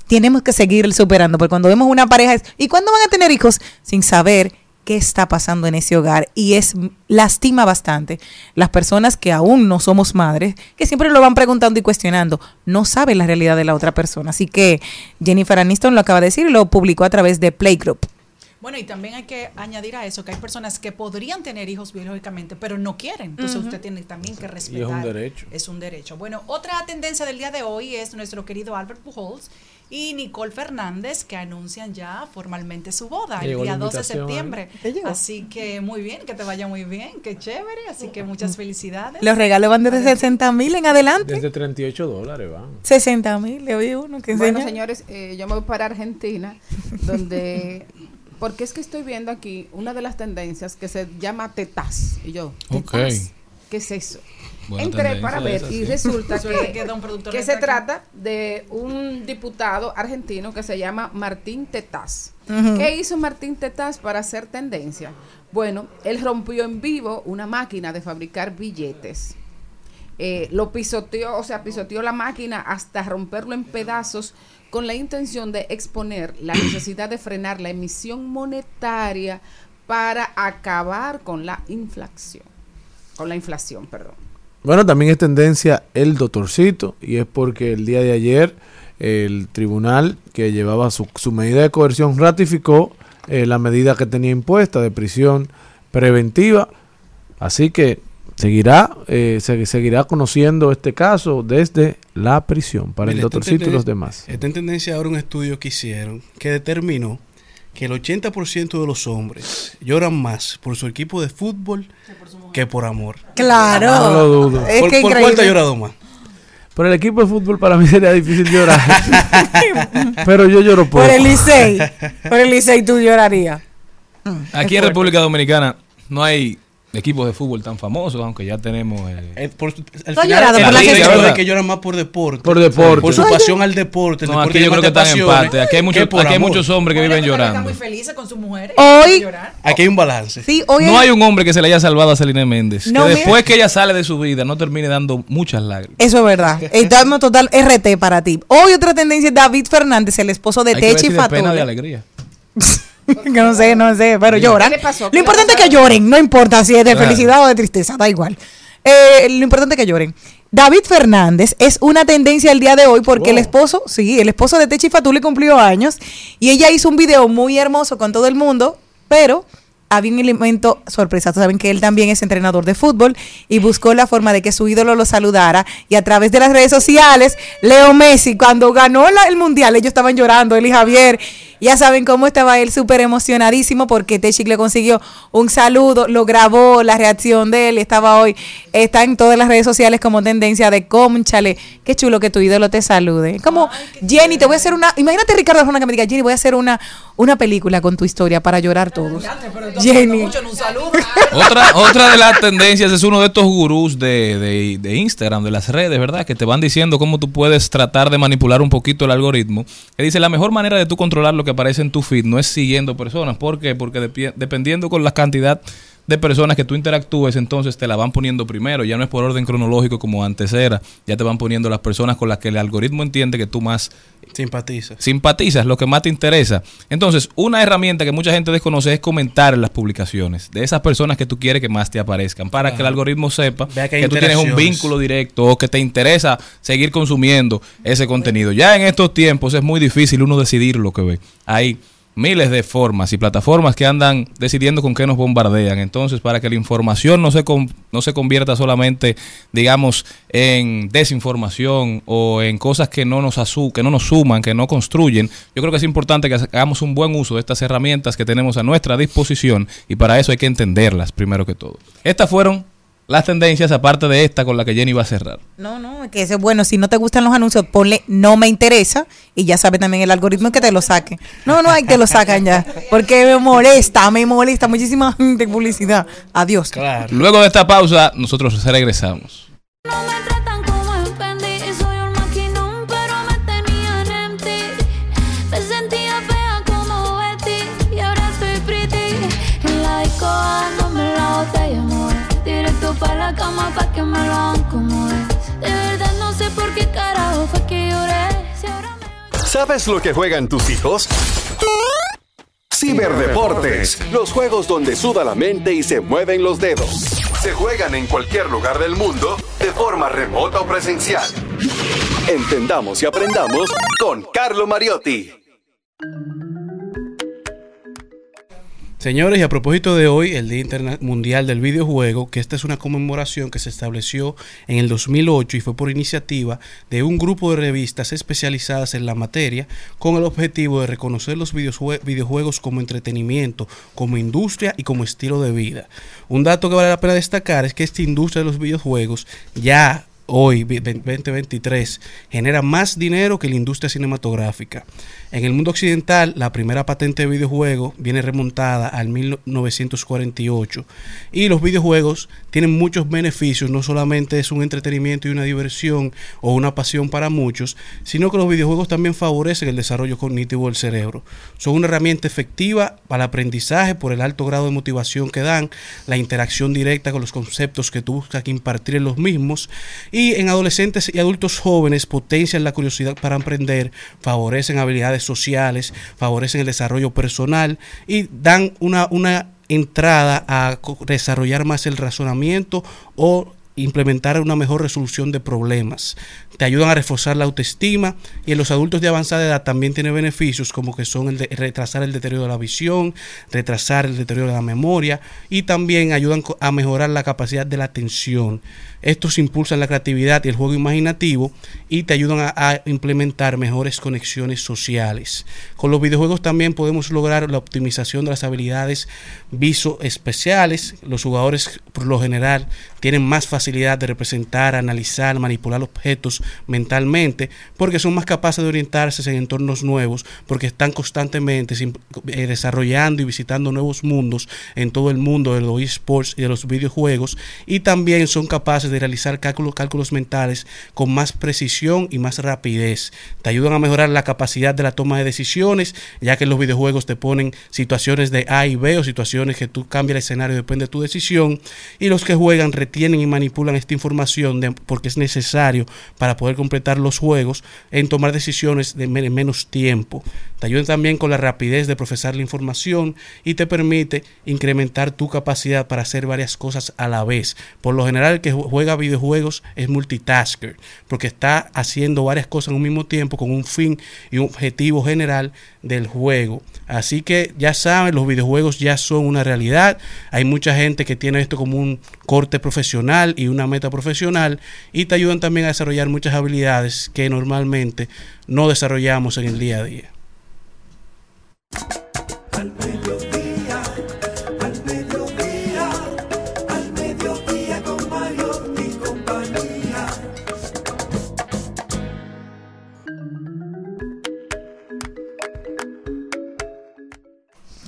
Tenemos que seguir superando, porque cuando vemos una pareja, ¿y cuándo van a tener hijos? Sin saber qué está pasando en ese hogar. Y es lastima bastante las personas que aún no somos madres, que siempre lo van preguntando y cuestionando, no saben la realidad de la otra persona. Así que Jennifer Aniston lo acaba de decir y lo publicó a través de Playgroup. Bueno, y también hay que añadir a eso que hay personas que podrían tener hijos biológicamente, pero no quieren. Entonces usted tiene también que Y respetar. es un derecho. Es un derecho. Bueno, otra tendencia del día de hoy es nuestro querido Albert Pujols y Nicole Fernández que anuncian ya formalmente su boda el día la 12 de septiembre. ¿eh? llegó? Así que muy bien, que te vaya muy bien, qué chévere. Así que muchas felicidades. Los regalos van desde 60 mil en adelante. Desde 38 dólares van. 60 mil, le oí uno que Bueno, enseña. señores, eh, yo me voy para Argentina, donde... Porque es que estoy viendo aquí una de las tendencias que se llama tetas. Y yo, tetas, ¿qué es eso? Buena Entré tendencia para ver esa, y sí. resulta que, se trata de un diputado argentino que se llama Martín Tetaz. ¿Qué hizo Martín Tetaz para hacer tendencia? Bueno, él rompió en vivo una máquina de fabricar billetes. Eh, lo pisoteó, o sea, pisoteó la máquina hasta romperlo en pedazos con la intención de exponer la necesidad de frenar la emisión monetaria para acabar con la inflación. Con la inflación, perdón. Bueno, también es tendencia el doctorcito y es porque el día de ayer el tribunal que llevaba su, su medida de coerción ratificó eh, la medida que tenía impuesta de prisión preventiva. Así que seguirá, eh, se, seguirá conociendo este caso desde la prisión para el Mira, en doctorcito y los demás. Está en tendencia ahora un estudio que hicieron que determinó que el 80% de los hombres lloran más por su equipo de fútbol que por amor. Claro. No lo dudo. Es ¿Por, que por cuál te ha llorado más? Por el equipo de fútbol para mí sería difícil llorar. Pero yo lloro poco. Por el Licey. Por el Licey tú llorarías. Aquí en República Dominicana no hay equipos de fútbol tan famosos, aunque ya tenemos... eh, Eh, por- al ¿Tú has final, llorado el por la hecho de que lloran más por deporte. Por deporte. Por su pasión al deporte. el No, deporte aquí yo creo que están en empate. Aquí hay por aquí hay muchos hombres que viven Están llorando. muy felices con sus mujeres. Hoy-. Aquí hay un balance. Sí, hoy No hay un hombre que se le haya salvado a Celine Méndez. No, que mira. después que ella sale de su vida no termine dando muchas lágrimas. Eso es verdad. Estamos total RT para ti. Hoy otra tendencia es David Fernández, el esposo de Techi si de alegría. Que no sé, no sé, pero lloran. ¿Qué le pasó? ¿Qué Lo le importante es que lloren, no importa si es de Claro. felicidad o de tristeza, da igual. Eh, lo importante es que lloren. David Fernández es una tendencia el día de hoy porque el esposo, sí, el esposo de Techi Fatule cumplió años y ella hizo un video muy hermoso con todo el mundo, pero había un elemento sorpresa. Saben que él también es entrenador de fútbol y buscó la forma de que su ídolo lo saludara. Y a través de las redes sociales, Leo Messi, cuando ganó la- el mundial, ellos estaban llorando, él y Javier. Ya saben cómo estaba él súper emocionadísimo porque Techic le consiguió un saludo, lo grabó, la reacción de él estaba hoy, está en todas las redes sociales como tendencia de conchale, qué chulo que tu ídolo te salude. Como, Jenny, te voy a hacer una, imagínate Ricardo Arjona que me diga, Jenny, voy a hacer una, una película con tu historia para llorar todos. Jenny. Saludo. Otra, otra de las tendencias es uno de estos gurús de, de- de Instagram, de las redes, ¿verdad? Que te van diciendo cómo tú puedes tratar de manipular un poquito el algoritmo. Que dice, la mejor manera de tú controlar lo que aparece en tu feed no es siguiendo personas. ¿Por qué? Porque dependiendo con la cantidad de personas que tú interactúes, entonces te la van poniendo primero. Ya no es por orden cronológico como antes era. Ya te van poniendo las personas con las que el algoritmo entiende que tú más Simpatiza. simpatizas, lo que más te interesa. Entonces, una herramienta que mucha gente desconoce es comentar en las publicaciones de esas personas que tú quieres que más te aparezcan, para que el algoritmo sepa que que, tú tienes un vínculo directo o que te interesa seguir consumiendo ese contenido. Ya en estos tiempos es muy difícil uno decidir lo que ve. Hay miles de formas y plataformas que andan decidiendo con qué nos bombardean. Entonces, para que la información no se, no se convierta solamente, digamos, en desinformación o en cosas que no nos asu que no nos suman, que no construyen, yo creo que es importante que hagamos un buen uso de estas herramientas que tenemos a nuestra disposición y para eso hay que entenderlas primero que todo. Estas fueron las tendencias, aparte de esta con la que Jenny va a cerrar. No, no, es que eso es bueno. Si no te gustan los anuncios, ponle no me interesa y ya sabe también el algoritmo que te lo saque. No, no, hay que lo sacan ya. Porque me molesta, me molesta muchísima gente publicidad. Adiós. Luego de esta pausa, nosotros regresamos. ¿Sabes lo que juegan tus hijos? Ciberdeportes, los juegos donde suda la mente y se mueven los dedos. Se juegan en cualquier lugar del mundo de forma remota o presencial. Entendamos y aprendamos con Carlo Mariotti. Señores, y a propósito de hoy, el Día Interna- Mundial del Videojuego, que esta es una conmemoración que se estableció en el 2008 y fue por iniciativa de un grupo de revistas especializadas en la materia, con el objetivo de reconocer los videojue- videojuegos como entretenimiento, como industria y como estilo de vida. Un dato que vale la pena destacar es que esta industria de los videojuegos ya hoy, vi- 2023, genera más dinero que la industria cinematográfica. En el mundo occidental, la primera patente de videojuego viene remontada al 1948 y los videojuegos tienen muchos beneficios, no solamente es un entretenimiento y una diversión o una pasión para muchos, sino que los videojuegos también favorecen el desarrollo cognitivo del cerebro. Son una herramienta efectiva para el aprendizaje por el alto grado de motivación que dan, la interacción directa con los conceptos que tú buscas impartir en los mismos y en adolescentes y adultos jóvenes potencian la curiosidad para aprender, favorecen habilidades sociales, favorecen el desarrollo personal y dan una, una entrada a desarrollar más el razonamiento o implementar una mejor resolución de problemas. Te ayudan a reforzar la autoestima y en los adultos de avanzada edad también tiene beneficios como que son el de retrasar el deterioro de la visión, retrasar el deterioro de la memoria y también ayudan a mejorar la capacidad de la atención. Estos impulsan la creatividad y el juego imaginativo y te ayudan a, implementar mejores conexiones sociales. Con los videojuegos también podemos lograr la optimización de las habilidades viso especiales. Los jugadores por lo general tienen más facilidad de representar, analizar, manipular objetos mentalmente porque son más capaces de orientarse en entornos nuevos porque están constantemente eh, desarrollando y visitando nuevos mundos en todo el mundo de los esports y de los videojuegos y también son capaces de realizar cálculos, cálculos mentales con más precisión y más rapidez. Te ayudan a mejorar la capacidad de la toma de decisiones, ya que los videojuegos te ponen situaciones de A y B o situaciones que tú cambias el escenario depende de tu decisión. Y los que juegan retienen y manipulan esta información porque es necesario para poder completar los juegos en tomar decisiones de men- en menos tiempo. Te ayudan también con la rapidez de procesar la información y te permite incrementar tu capacidad para hacer varias cosas a la vez. Por lo general, que ju- juega videojuegos es multitasker, porque está haciendo varias cosas en un mismo tiempo con un fin y un objetivo general del juego. Así que ya saben, los videojuegos ya son una realidad. Hay mucha gente que tiene esto como un corte profesional y una meta profesional y te ayudan también a desarrollar muchas habilidades que normalmente no desarrollamos en el día a día.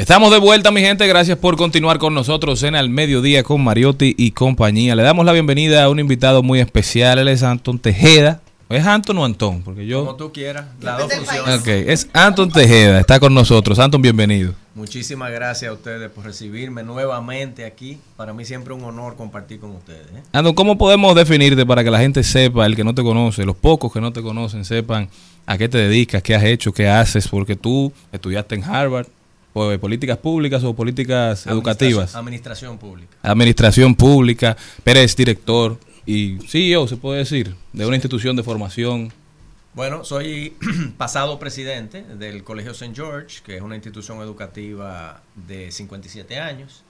Estamos de vuelta, mi gente. Gracias por continuar con nosotros en Al Mediodía con Mariotti y compañía. Le damos la bienvenida a un invitado muy especial. Él es Anton Tejeda. ¿Es Anton o Antón? Porque yo. Como tú quieras, las dos funciones. Ok, es Anton Tejeda. Está con nosotros. Anton, bienvenido. Muchísimas gracias a ustedes por recibirme nuevamente aquí. Para mí siempre un honor compartir con ustedes. ¿eh? Anton, ¿cómo podemos definirte para que la gente sepa, el que no te conoce, los pocos que no te conocen, sepan a qué te dedicas, qué has hecho, qué haces? Porque tú estudiaste en Harvard, pues, políticas públicas o políticas educativas. Administración pública. Administración pública, pero eres director y CEO, se puede decir, de una institución de formación. Bueno, soy pasado presidente del Colegio St. George, que es una institución educativa de 57 años,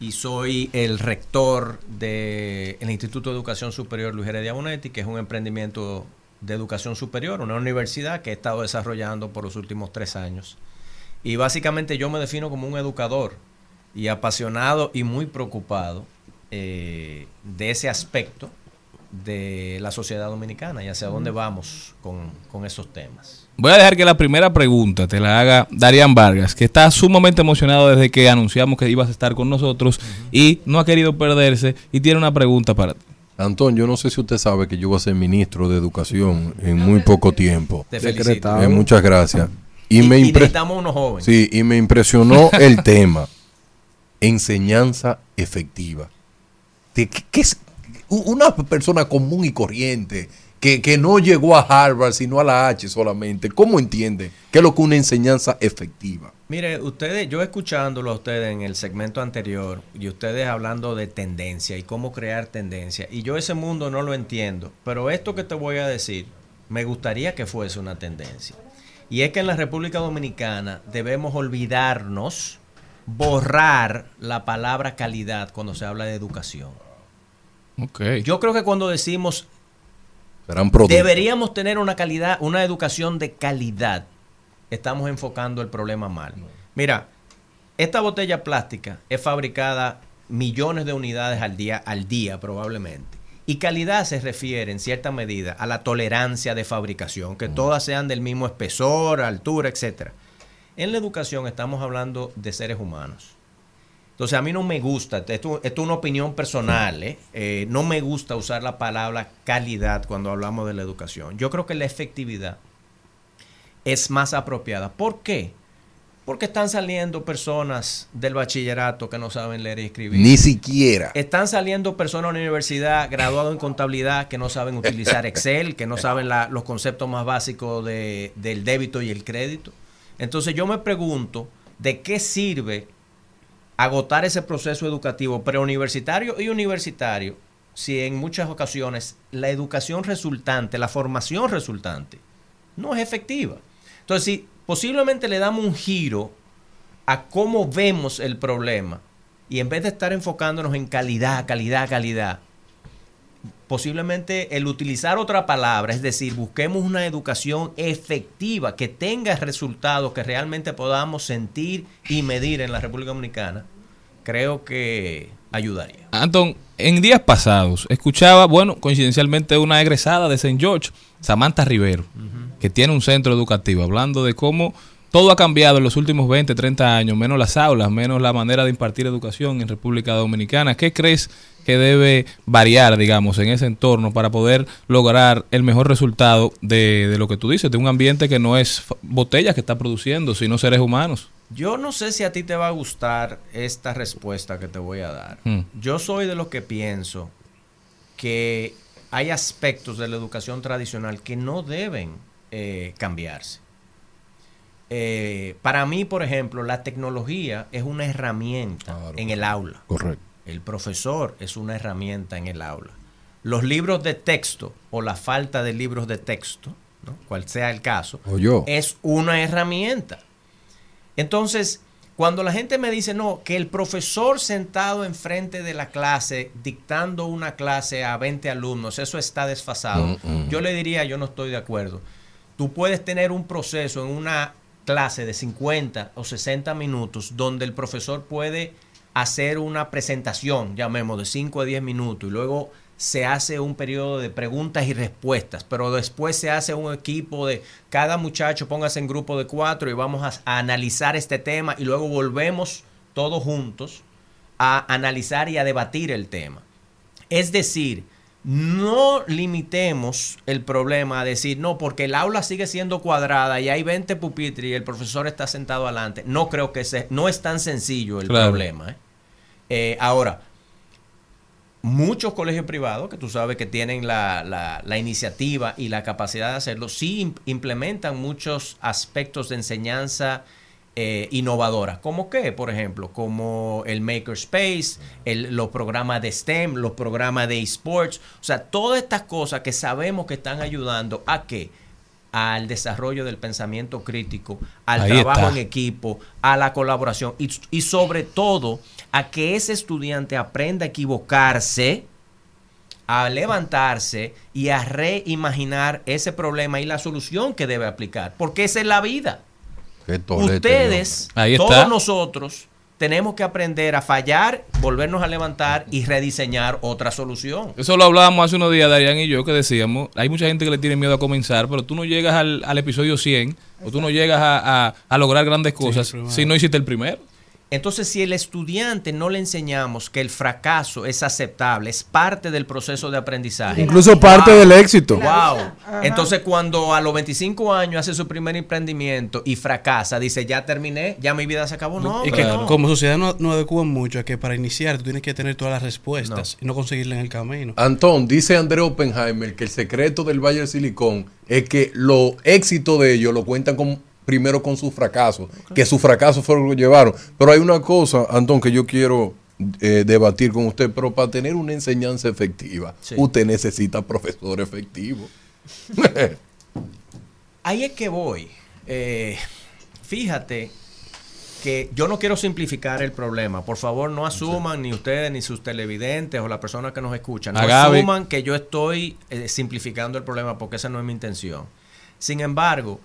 y soy el rector del Instituto de Educación Superior Luis Heredia Bonetti, que es un emprendimiento de educación superior, una universidad que he estado desarrollando por los últimos tres años. Y básicamente yo me defino como un educador y apasionado y muy preocupado eh, de ese aspecto de la sociedad dominicana y hacia dónde vamos con, con esos temas. Voy a dejar que la primera pregunta te la haga Darían Vargas, que está sumamente emocionado desde que anunciamos que ibas a estar con nosotros y no ha querido perderse y tiene una pregunta para ti. Antón, yo no sé si usted sabe que yo voy a ser ministro de Educación en muy poco tiempo. Te felicito. Eh, muchas gracias. Y, Y- me y impre- necesitamos unos jóvenes. Sí, y me impresionó el tema. Enseñanza efectiva. De qué- qué es una persona común y corriente que, que no llegó a Harvard, sino a la H solamente, ¿cómo entiende qué es lo que una enseñanza efectiva? Mire, ustedes, yo escuchándolo a ustedes en el segmento anterior y ustedes hablando de tendencia y cómo crear tendencia, y yo ese mundo no lo entiendo, pero esto que te voy a decir, me gustaría que fuese una tendencia. Y es que en la República Dominicana debemos olvidarnos borrar la palabra calidad cuando se habla de educación. Ok. Yo creo que cuando decimos deberíamos tener una calidad, una educación de calidad, estamos enfocando el problema mal. Mira, esta botella plástica es fabricada millones de unidades al día, al día probablemente. Y calidad se refiere en cierta medida a la tolerancia de fabricación, que todas sean del mismo espesor, altura, etcétera. En la educación estamos hablando de seres humanos. Entonces a mí no me gusta, esto, esto es una opinión personal, ¿eh? Eh, no me gusta usar la palabra calidad cuando hablamos de la educación. Yo creo que la efectividad es más apropiada. ¿Por qué? Porque están saliendo personas del bachillerato que no saben leer y escribir. Ni siquiera. Están saliendo personas de la universidad graduados en contabilidad que no saben utilizar Excel, que no saben la- los conceptos más básicos de- del débito y el crédito. Entonces yo me pregunto, ¿de qué sirve agotar ese proceso educativo preuniversitario y universitario si en muchas ocasiones la educación resultante, la formación resultante, no es efectiva? Entonces, si posiblemente le damos un giro a cómo vemos el problema y en vez de estar enfocándonos en calidad, calidad, calidad, posiblemente el utilizar otra palabra, es decir, busquemos una educación efectiva que tenga resultados que realmente podamos sentir y medir en la República Dominicana, creo que ayudaría. Anton, en días pasados escuchaba, bueno, coincidencialmente una egresada de St. George, Samantha Rivero, que tiene un centro educativo, hablando de cómo todo ha cambiado en los últimos 20, 30 años, menos las aulas, menos la manera de impartir educación en República Dominicana. ¿Qué crees que debe variar, digamos, en ese entorno para poder lograr el mejor resultado de, de lo que tú dices, de un ambiente que no es botellas que está produciendo, sino seres humanos? Yo no sé si a ti te va a gustar esta respuesta que te voy a dar. Mm. Yo soy de los que pienso que hay aspectos de la educación tradicional que no deben eh, cambiarse. Eh, para mí, por ejemplo, la tecnología es una herramienta en el aula. Correcto. El profesor es una herramienta en el aula. Los libros de texto o la falta de libros de texto, ¿no? cual sea el caso, O yo. es una herramienta. Entonces, cuando la gente me dice, no, que el profesor sentado enfrente de la clase, dictando una clase a 20 alumnos, eso está desfasado, Mm, mm. yo le diría, yo no estoy de acuerdo. Tú puedes tener un proceso en una clase de 50 o 60 minutos donde el profesor puede hacer una presentación, llamemos, de 5 a 10 minutos y luego se hace un periodo de preguntas y respuestas, pero después se hace un equipo de cada muchacho póngase en grupo de cuatro y vamos a, a analizar este tema y luego volvemos todos juntos a analizar y a debatir el tema. Es decir, no limitemos el problema a decir, no, porque el aula sigue siendo cuadrada y hay 20 pupitres y el profesor está sentado adelante. No creo que se, no es tan sencillo el Claro. problema. ¿eh? Eh, ahora, muchos colegios privados, que tú sabes que tienen la, la- la iniciativa y la capacidad de hacerlo, sí im- implementan muchos aspectos de enseñanza eh, innovadora. ¿Como qué? Por ejemplo, como el Makerspace, el, los programas de STEM, los programas de esports. O sea, todas estas cosas que sabemos que están ayudando a qué? Al desarrollo del pensamiento crítico, al Ahí trabajo está. en equipo, a la colaboración y, y sobre todo a que ese estudiante aprenda a equivocarse, a levantarse y a reimaginar ese problema y la solución que debe aplicar, porque esa es la vida. Qué tolete, Ustedes, Ahí todos nosotros, tenemos que aprender a fallar, volvernos a levantar y rediseñar otra solución. Eso lo hablábamos hace unos días, Darían y yo, que decíamos, hay mucha gente que le tiene miedo a comenzar, pero tú no llegas al, al episodio 100 o tú no llegas a, a- a lograr grandes cosas si no hiciste el primero. Entonces, si el estudiante no le enseñamos que el fracaso es aceptable, es parte del proceso de aprendizaje. Incluso parte del éxito. Wow. Entonces, cuando a los 25 años hace su primer emprendimiento y fracasa, dice, ya terminé, ya mi vida se acabó. No, y que no. como sociedad no, nos adecuan mucho a que para iniciar tú tienes que tener todas las respuestas y no conseguirlas en el camino. Antón, dice André Oppenheimer que el secreto del Valle del Silicón es que los éxitos de ellos lo cuentan con, primero con sus fracasos, que sus fracasos fueron lo que llevaron. Pero hay una cosa, Antón, que yo quiero eh, debatir con usted, pero para tener una enseñanza efectiva, Sí. usted necesita profesor efectivo. Ahí es que voy. Eh, fíjate que yo no quiero simplificar el problema. Por favor, no asuman ni ustedes ni sus televidentes o las personas que nos escuchan. No asuman que yo estoy eh, simplificando el problema porque esa no es mi intención. Sin embargo,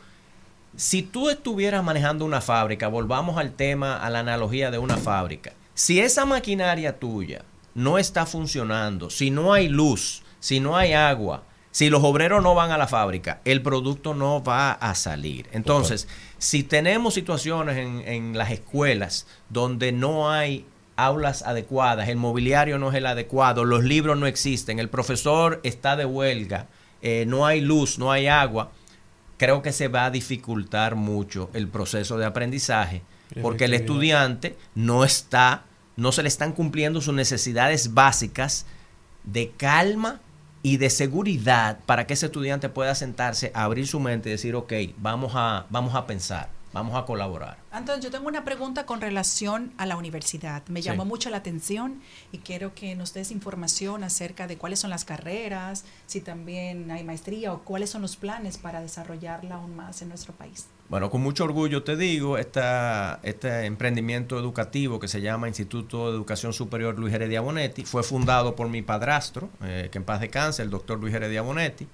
si tú estuvieras manejando una fábrica, volvamos al tema, a la analogía de una fábrica. Si esa maquinaria tuya no está funcionando, si no hay luz, si no hay agua, si los obreros no van a la fábrica, el producto no va a salir. Entonces, si tenemos situaciones en, en las escuelas donde no hay aulas adecuadas, el mobiliario no es el adecuado, los libros no existen, el profesor está de huelga, eh, no hay luz, no hay agua, creo que se va a dificultar mucho el proceso de aprendizaje porque el estudiante no está, no se le están cumpliendo sus necesidades básicas de calma y de seguridad para que ese estudiante pueda sentarse, abrir su mente y decir, ok, vamos a, vamos a pensar, vamos a colaborar. Anton, yo tengo una pregunta con relación a la universidad. Me Sí. llamó mucho la atención y quiero que nos des información acerca de cuáles son las carreras, si también hay maestría o cuáles son los planes para desarrollarla aún más en nuestro país. Bueno, con mucho orgullo te digo, esta, este emprendimiento educativo que se llama Instituto de Educación Superior Luis Heredia Bonetti fue fundado por mi padrastro, eh, que en paz descanse, el doctor Luis Heredia Bonetti,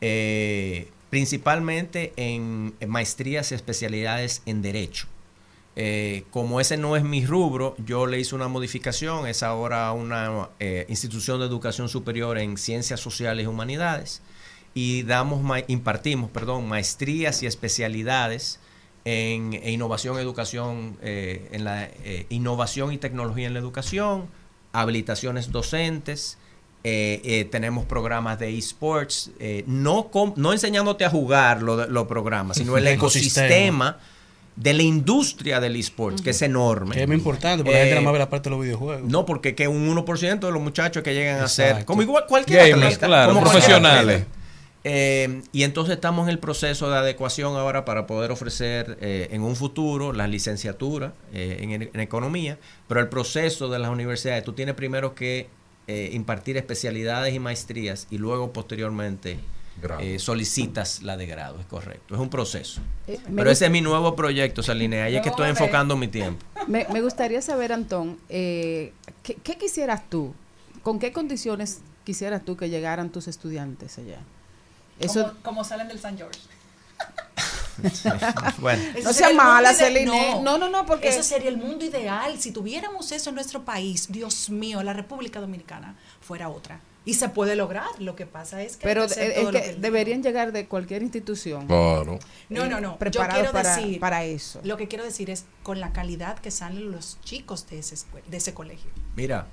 eh, principalmente en, maestrías y especialidades en Derecho. Eh, como ese no es mi rubro, yo le hice una modificación, es ahora una eh, institución de educación superior en ciencias sociales y humanidades y damos impartimos perdón maestrías y especialidades en, en innovación educación eh, en la innovación y tecnología en la educación habilitaciones docentes eh, eh, tenemos programas de esports eh, no com- no enseñándote a jugar lo- los programas sino el ecosistema. de la industria del esports que es enorme Que es muy importante, porque la gente Eh, nada más ve la parte de los videojuegos. no, porque que un 1% de los muchachos que llegan a ser, como igual cualquier Gamers, atleta, claro, como profesionales. atleta. Eh, y entonces estamos en el proceso de adecuación ahora para poder ofrecer eh, en un futuro la licenciatura eh, en, en economía, pero el proceso de las universidades, tú tienes primero que eh, impartir especialidades y maestrías y luego posteriormente eh, solicitas la de grado, es correcto, es un proceso. Eh, Pero ese es mi nuevo proyecto, Saline, ahí es que estoy enfocando mi tiempo. Me, me gustaría saber, Antón, eh, ¿qué, qué quisieras tú? ¿Con qué condiciones quisieras tú que llegaran tus estudiantes allá? Eso, como, como salen del San George. bueno. No sería sea el mala, Celine. No, no, no, porque- Eso sería el mundo ideal. Si tuviéramos eso en nuestro país, Dios mío, la República Dominicana fuera otra. Y se puede lograr. Lo que pasa es que. hay pero que hacer es todo lo que deberían llegar de cualquier institución. Claro. No, no, no. Yo Preparados quiero para, decir. para eso. Lo que quiero decir es con la calidad que salen los chicos de ese, de ese colegio. Mira,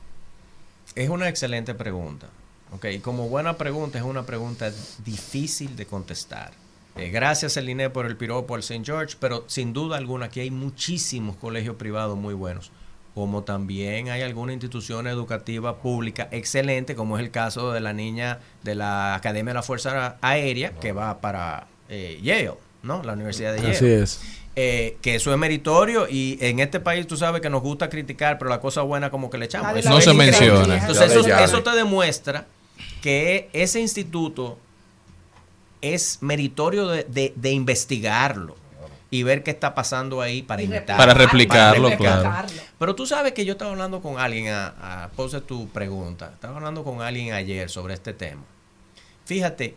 es una excelente pregunta. Ok, y como buena pregunta, es una pregunta difícil de contestar. Eh, gracias, Eline, por el piropo al St. George, pero sin duda alguna aquí hay muchísimos colegios privados muy buenos, como también hay alguna institución educativa pública excelente, como es el caso de la niña de la Academia de la Fuerza Aérea, que va para eh, Yale, ¿no? La Universidad de Yale. Así es. Eh, que eso es meritorio y en este país tú sabes que nos gusta criticar, pero la cosa buena como que le echamos. Eso No se menciona. Entonces eso, eso te demuestra que ese instituto es meritorio de, de- de investigarlo y ver qué está pasando ahí para imitar. Para replicarlo, replicar. claro. Pero tú sabes que yo estaba hablando con alguien, a, a pose tu pregunta, estaba hablando con alguien ayer sobre este tema. Fíjate,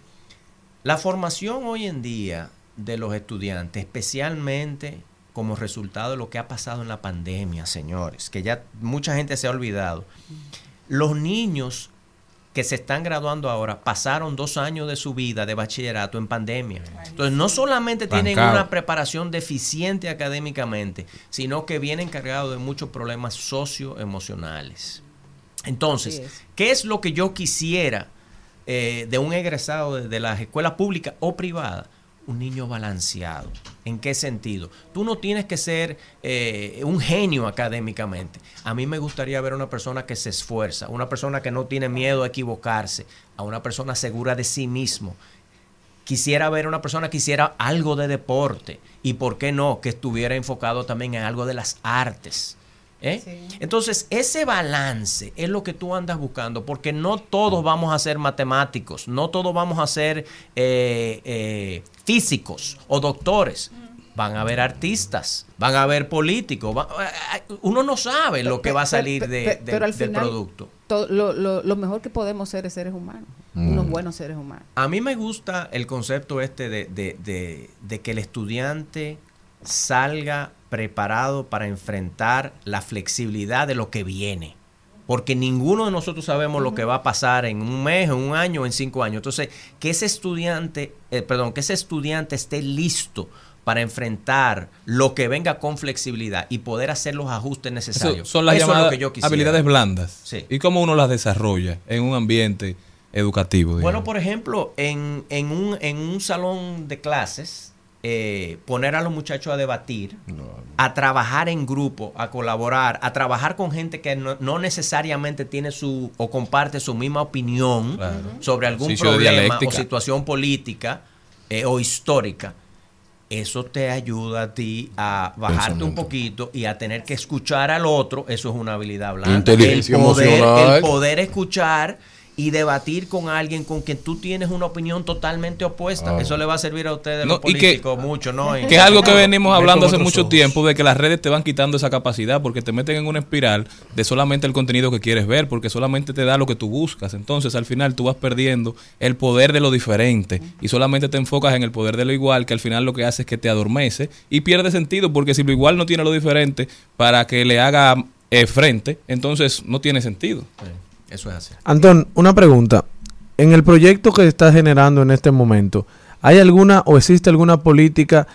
la formación hoy en día de los estudiantes, especialmente como resultado de lo que ha pasado en la pandemia, señores, que ya mucha gente se ha olvidado. Los niños que se están graduando ahora pasaron dos años de su vida de bachillerato en pandemia. Entonces, no solamente tienen Bancado. una preparación deficiente académicamente, sino que vienen cargados de muchos problemas socioemocionales. Entonces, es. ¿qué es lo que yo quisiera eh, de un egresado de, de las escuelas públicas o privadas? Un niño balanceado. ¿En qué sentido? Tú no tienes que ser eh, un genio académicamente. A mí me gustaría ver a una persona que se esfuerza, una persona que no tiene miedo a equivocarse, a una persona segura de sí mismo. Quisiera ver a una persona que hiciera algo de deporte y, ¿por qué no?, que estuviera enfocado también en algo de las artes. ¿eh? Entonces, ese balance es lo que tú andas buscando, porque no todos vamos a ser matemáticos, no todos vamos a ser eh, eh, físicos o doctores. van a haber artistas, van a haber políticos. va- uno no sabe lo que va a salir de, pe- de- pero al del final, producto. to- lo, lo- lo mejor que podemos ser es seres humanos, Mm. unos buenos seres humanos. A mí me gusta el concepto este de, de- de- de que el estudiante salga preparado para enfrentar la flexibilidad de lo que viene. Porque ninguno de nosotros sabemos lo que va a pasar en un mes, en un año, en cinco años. Entonces, que ese estudiante, eh, perdón, que ese estudiante esté listo para enfrentar lo que venga con flexibilidad y poder hacer los ajustes Eso necesarios. son las Eso llamadas que yo habilidades blandas. Sí. ¿Y cómo uno las desarrolla en un ambiente educativo? digamos? Bueno, por ejemplo, en, en un, en un salón de clases, eh, poner a los muchachos a debatir, a trabajar en grupo, a colaborar, a trabajar con gente que no, no necesariamente tiene su o comparte su misma opinión sobre algún problema o situación política eh, o histórica. Eso te ayuda a ti a bajarte un poquito y a tener que escuchar al otro. Eso es una habilidad blanda. Inteligencia el poder, emocional. El poder escuchar y debatir con alguien con quien tú tienes una opinión totalmente opuesta. Ah. Eso le va a servir a ustedes No, los y que- políticos mucho, ¿no? Y- Que es algo que venimos hablando hace mucho ojos. tiempo, de que las redes te van quitando esa capacidad porque te meten en una espiral de solamente el contenido que quieres ver, porque solamente te da lo que tú buscas. Entonces, al final, tú vas perdiendo el poder de lo diferente y solamente te enfocas en el poder de lo igual, que al final lo que hace es que te adormece y pierde sentido, porque si lo igual no tiene lo diferente para que le haga eh, frente, entonces no tiene sentido. Eso es así. Antón, una pregunta. En el proyecto que estás generando en este momento, ¿hay alguna o existe alguna política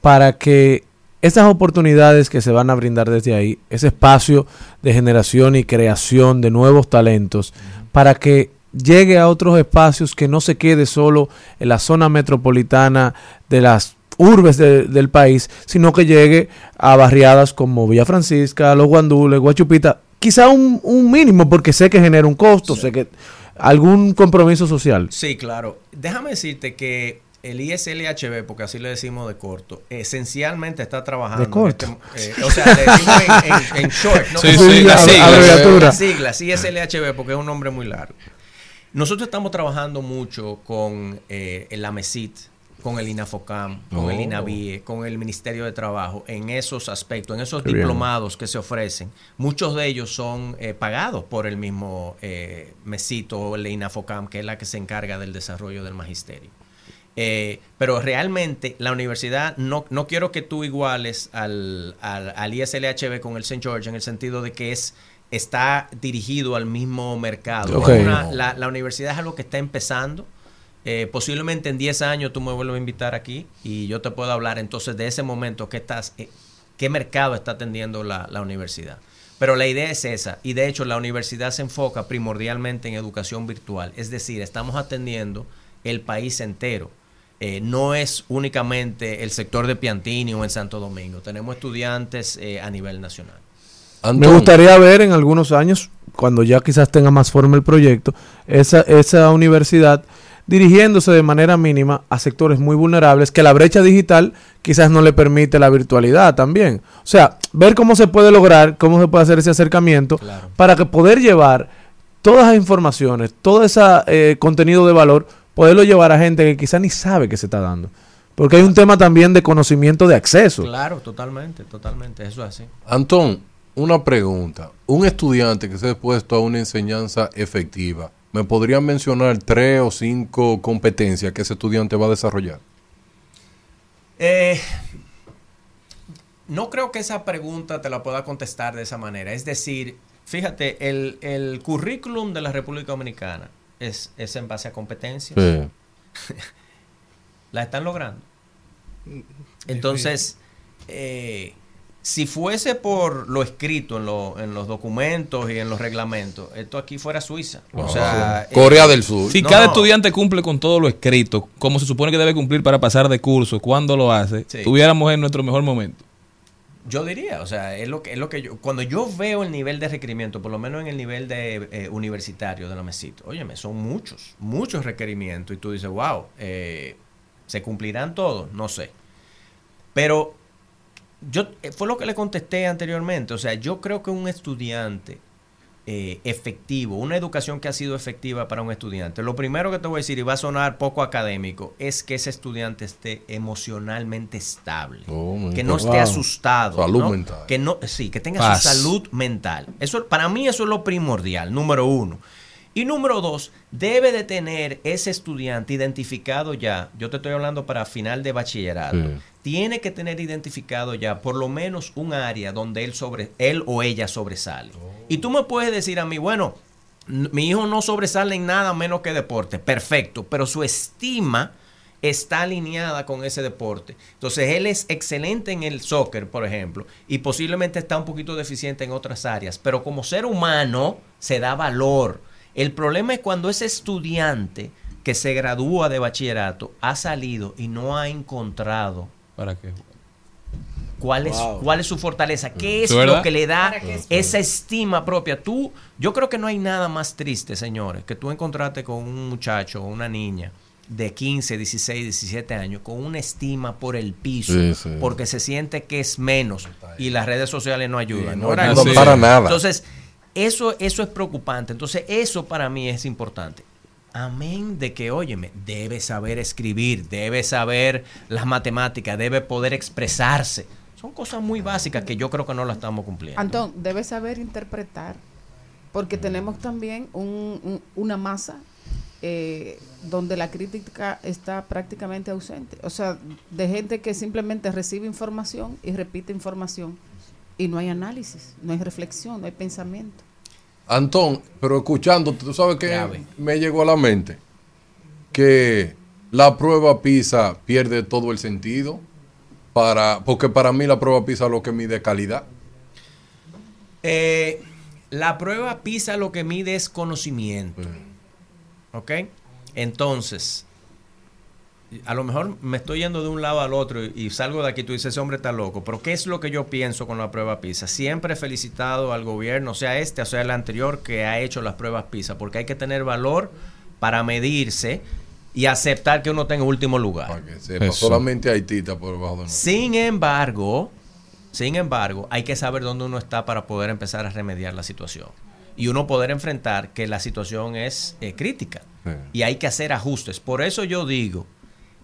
para que esas oportunidades que se van a brindar desde ahí, ese espacio de generación y creación de nuevos talentos, para que llegue a otros espacios que no se quede solo en la zona metropolitana de las urbes de- del país, sino que llegue a barriadas como Villa Francisca, Los Guandules, Guachupita, quizá un, un mínimo, porque sé que genera un costo, sé que algún compromiso social. Sí, claro. Déjame decirte que el ISLHB, porque así le decimos de corto, esencialmente está trabajando. ¿De corto? en este- eh, o sea, le decimos en, en- en short, ¿no? Sí, sí, la Las sigla. abreviatura. Las siglas, ISLHB, porque es un nombre muy largo. Nosotros estamos trabajando mucho con eh, la MESIT, con el INAFOCAM, con el Oh. INAVIE, con el Ministerio de Trabajo, en esos aspectos, en esos Qué bien. diplomados que se ofrecen. Muchos de ellos son eh, pagados por el mismo eh, MESIT o el INAFOCAM, que es la que se encarga del desarrollo del magisterio. Eh, pero realmente la universidad, no, no quiero que tú iguales al, al, al ISLHB con el St. George en el sentido de que es está dirigido al mismo mercado. Una- la, la universidad es algo que está empezando. Eh, posiblemente en 10 años tú me vuelvas a invitar aquí y yo te puedo hablar entonces de ese momento que estás, eh, qué mercado está atendiendo la, la universidad. Pero la idea es esa y de hecho la universidad se enfoca primordialmente en educación virtual, es decir, estamos atendiendo el país entero. Eh, no es únicamente el sector de Piantini o en Santo Domingo, tenemos estudiantes eh, a nivel nacional. Me gustaría ver en algunos años, cuando ya quizás tenga más forma el proyecto, esa, esa universidad dirigiéndose de manera mínima a sectores muy vulnerables que la brecha digital quizás no le permite la virtualidad también. O sea, ver cómo se puede lograr, cómo se puede hacer ese acercamiento para que poder llevar todas las informaciones, todo ese contenido de valor, poderlo llevar a gente que quizás ni sabe que se está dando. Porque hay un tema también de conocimiento de acceso. Claro, totalmente, totalmente, eso es así. Antón, una pregunta. Un estudiante que se ha expuesto a una enseñanza efectiva, ¿me podrían mencionar tres o cinco competencias que ese estudiante va a desarrollar? Eh, no creo que esa pregunta te la pueda contestar de esa manera. Es decir, fíjate, el, el currículum de la República Dominicana es, es en base a competencias. Sí. La están logrando. Entonces, eh, si fuese por lo escrito en, lo- en los documentos y en los reglamentos, esto aquí fuera Suiza. O sea, Corea eh, del Sur. Si no, cada no. estudiante cumple con todo lo escrito, como se supone que debe cumplir para pasar de curso, cuando lo hace, Sí. tuviéramos en nuestro mejor momento. Yo diría, o sea, es lo que es lo que yo cuando yo veo el nivel de requerimiento, por lo menos en el nivel de eh, universitario de la mesita, óyeme, son muchos, muchos requerimientos y tú dices, wow, eh, se cumplirán todos, no sé, pero yo eh, fue lo que le contesté anteriormente, o sea, yo creo que un estudiante eh, efectivo, una educación que ha sido efectiva para un estudiante, lo primero que te voy a decir, y va a sonar poco académico, es que ese estudiante esté emocionalmente estable, Oh, que no esté asustado, Salud ¿no? mental. que no, sí, que tenga Paz. su salud mental. Eso, para mí eso es lo primordial, número uno. Y número dos, debe de tener ese estudiante identificado ya, yo te estoy hablando para final de bachillerato, Sí. tiene que tener identificado ya por lo menos un área donde él, sobre, él o ella sobresale. Y tú me puedes decir a mí, bueno, mi hijo no sobresale en nada menos que deporte, perfecto, pero su estima está alineada con ese deporte. Entonces él es excelente en el soccer, por ejemplo, y posiblemente está un poquito deficiente en otras áreas, pero como ser humano se da valor. El problema es cuando ese estudiante que se gradúa de bachillerato ha salido y no ha encontrado ¿Para qué? cuál es, Wow. cuál es su fortaleza, qué es lo que le da esa estima propia. Tú, yo creo que no hay nada más triste, señores, que tú encontrarte con un muchacho o una niña de 15, 16, 17 años con una estima por el piso, Sí, sí. porque se siente que es menos y las redes sociales no ayudan. Sí, no ayudan para nada. Entonces, eso, eso es preocupante. Entonces, eso para mí es importante. Amén de que, óyeme, debe saber escribir, debe saber las matemáticas, debe poder expresarse. Son cosas muy básicas que yo creo que no las estamos cumpliendo. Antón, debes saber interpretar, porque tenemos también un- un- una masa eh, donde la crítica está prácticamente ausente. O sea, de gente que simplemente recibe información y repite información y no hay análisis, no hay reflexión, no hay pensamiento. Antón, pero escuchándote, tú sabes que Grave. me llegó a la mente que la prueba PISA pierde todo el sentido para porque para mí la prueba PISA lo que mide calidad. Eh, la prueba PISA lo que mide es conocimiento. ¿Ok? Entonces, a lo mejor me estoy yendo de un lado al otro y, y salgo de aquí y tú dices, ese hombre está loco. Pero ¿qué es lo que yo pienso con la prueba PISA? Siempre he felicitado al gobierno, sea este o sea el anterior, que ha hecho las pruebas PISA, porque hay que tener valor para medirse y aceptar que uno está en último lugar. Sepa, solamente Haití está por debajo de nosotros. Sin embargo, sin embargo, hay que saber dónde uno está para poder empezar a remediar la situación. Y uno poder enfrentar que la situación es eh, crítica. Y hay que hacer ajustes. Por eso yo digo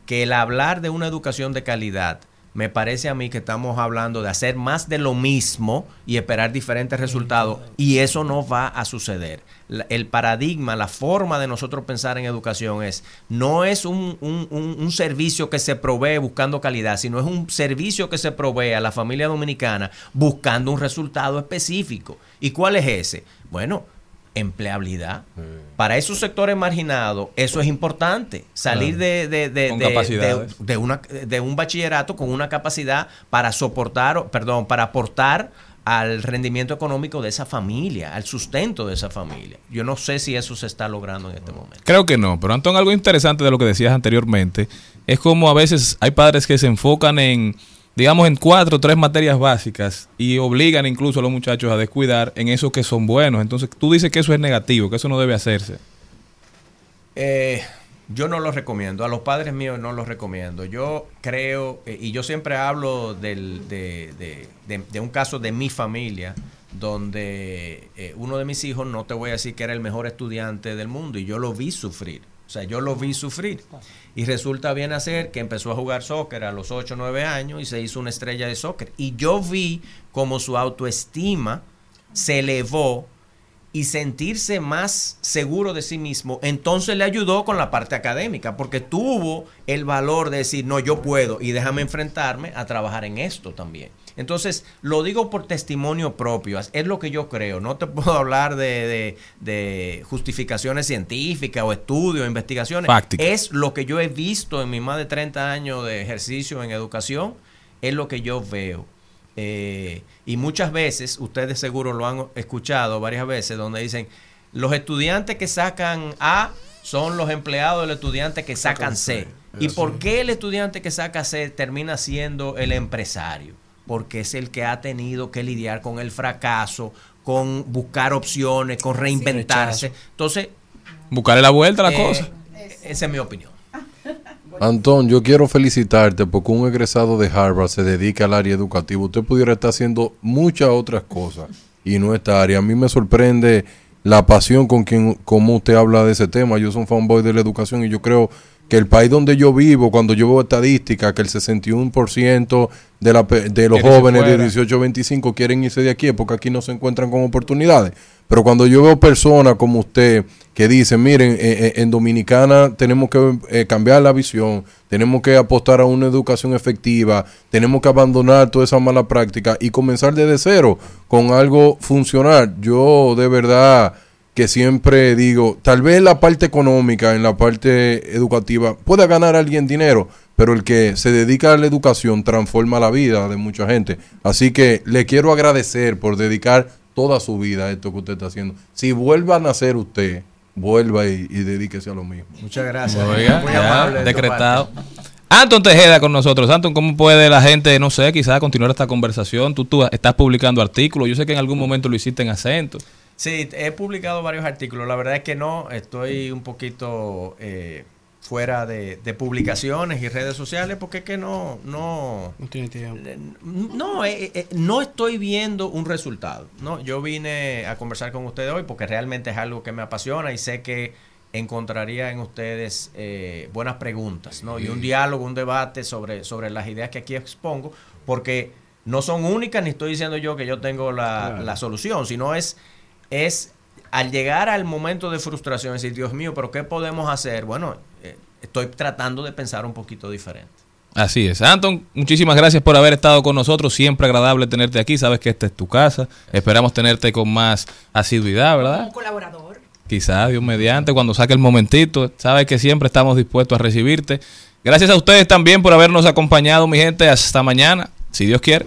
que el hablar de una educación de calidad, me parece a mí que estamos hablando de hacer más de lo mismo y esperar diferentes resultados. Y eso no va a suceder. El paradigma, la forma de nosotros pensar en educación es, no es un, un- un- un servicio que se provee buscando calidad, sino es un servicio que se provee a la familia dominicana buscando un resultado específico. ¿Y cuál es ese? Bueno, empleabilidad. Para esos sectores marginados, eso es importante. Salir Claro. de, de, de- de- capacidades. de- de una, de un bachillerato con una capacidad para soportar, perdón, para aportar al rendimiento económico de esa familia, al sustento de esa familia. Yo no sé si eso se está logrando en este momento. Creo que no, pero Antón, algo interesante de lo que decías anteriormente es como a veces hay padres que se enfocan en, digamos, en cuatro o tres materias básicas y obligan incluso a los muchachos a descuidar en esos que son buenos. Entonces tú dices que eso es negativo, que eso no debe hacerse. Eh, yo no lo recomiendo, a los padres míos no los recomiendo. Yo creo, eh, y yo siempre hablo del- de, de- de- un caso de mi familia, donde eh, uno de mis hijos, no te voy a decir que era el mejor estudiante del mundo, y yo lo vi sufrir. O sea, yo lo vi sufrir. Y resulta bien hacer que empezó a jugar soccer a los 8 o 9 años y se hizo una estrella de soccer. Y yo vi como su autoestima se elevó y sentirse más seguro de sí mismo, entonces le ayudó con la parte académica, porque tuvo el valor de decir, no, yo puedo y déjame enfrentarme a trabajar en esto también. Entonces, lo digo por testimonio propio, es lo que yo creo, no te puedo hablar de, de- de justificaciones científicas o estudios, investigaciones, Fácticas. es lo que yo he visto en mis más de 30 años de ejercicio en educación, es lo que yo veo. Eh, y muchas veces, ustedes seguro lo han escuchado varias veces, donde dicen, los estudiantes que sacan A son los empleados del estudiante que sacan C. ¿Y por qué el estudiante que saca C termina siendo el empresario? Porque es el que ha tenido que lidiar con el fracaso, con buscar opciones, con reinventarse. Entonces, Buscarle la vuelta a la eh, cosa. Esa es mi opinión. Antón, yo quiero felicitarte porque un egresado de Harvard se dedica al área educativa. Usted pudiera estar haciendo muchas otras cosas y no esta área. A mí me sorprende la pasión con quien como usted habla de ese tema. Yo soy un fanboy de la educación y yo creo que el país donde yo vivo, cuando yo veo estadísticas, que el 61% de, la, de los jóvenes de fuera. 18 a 25 quieren irse de aquí porque aquí no se encuentran con oportunidades. Pero cuando yo veo personas como usted que dicen, miren, eh, eh, en Dominicana tenemos que eh, cambiar la visión, tenemos que apostar a una educación efectiva, tenemos que abandonar toda esa mala práctica y comenzar desde cero con algo funcional. Yo de verdad que siempre digo, tal vez la parte económica, en la parte educativa, pueda ganar alguien dinero, pero el que se dedica a la educación transforma la vida de mucha gente. Así que le quiero agradecer por dedicar toda su vida a esto que usted está haciendo. Si vuelva a nacer usted, vuelva y, y dedíquese a lo mismo. Muchas gracias. Oiga, Muy ya, decretado. Anton Tejeda con nosotros. Anton, ¿cómo puede la gente, no sé, quizás continuar esta conversación? Tú, tú estás publicando artículos. Yo sé que en algún momento lo hiciste en acento. Sí, he publicado varios artículos. La verdad es que no, estoy un poquito eh, fuera de, de publicaciones y redes sociales porque es que no, no, No tiene tiempo. no, eh, eh, no estoy viendo un resultado. No, yo vine a conversar con ustedes hoy porque realmente es algo que me apasiona y sé que encontraría en ustedes eh, buenas preguntas, ¿no? Y un diálogo, un debate sobre, sobre las ideas que aquí expongo, porque no son únicas, ni estoy diciendo yo que yo tengo la, Claro. la solución, sino es, es al llegar al momento de frustración, decir, Dios mío, pero ¿qué podemos hacer? Bueno, eh, estoy tratando de pensar un poquito diferente. Así es. Anton, muchísimas gracias por haber estado con nosotros. Siempre agradable tenerte aquí. Sabes que esta es tu casa. Esperamos tenerte con más asiduidad, ¿verdad? Como colaborador. Quizás, Dios mediante, cuando saque el momentito. Sabes que siempre estamos dispuestos a recibirte. Gracias a ustedes también por habernos acompañado, mi gente. Hasta mañana, si Dios quiere.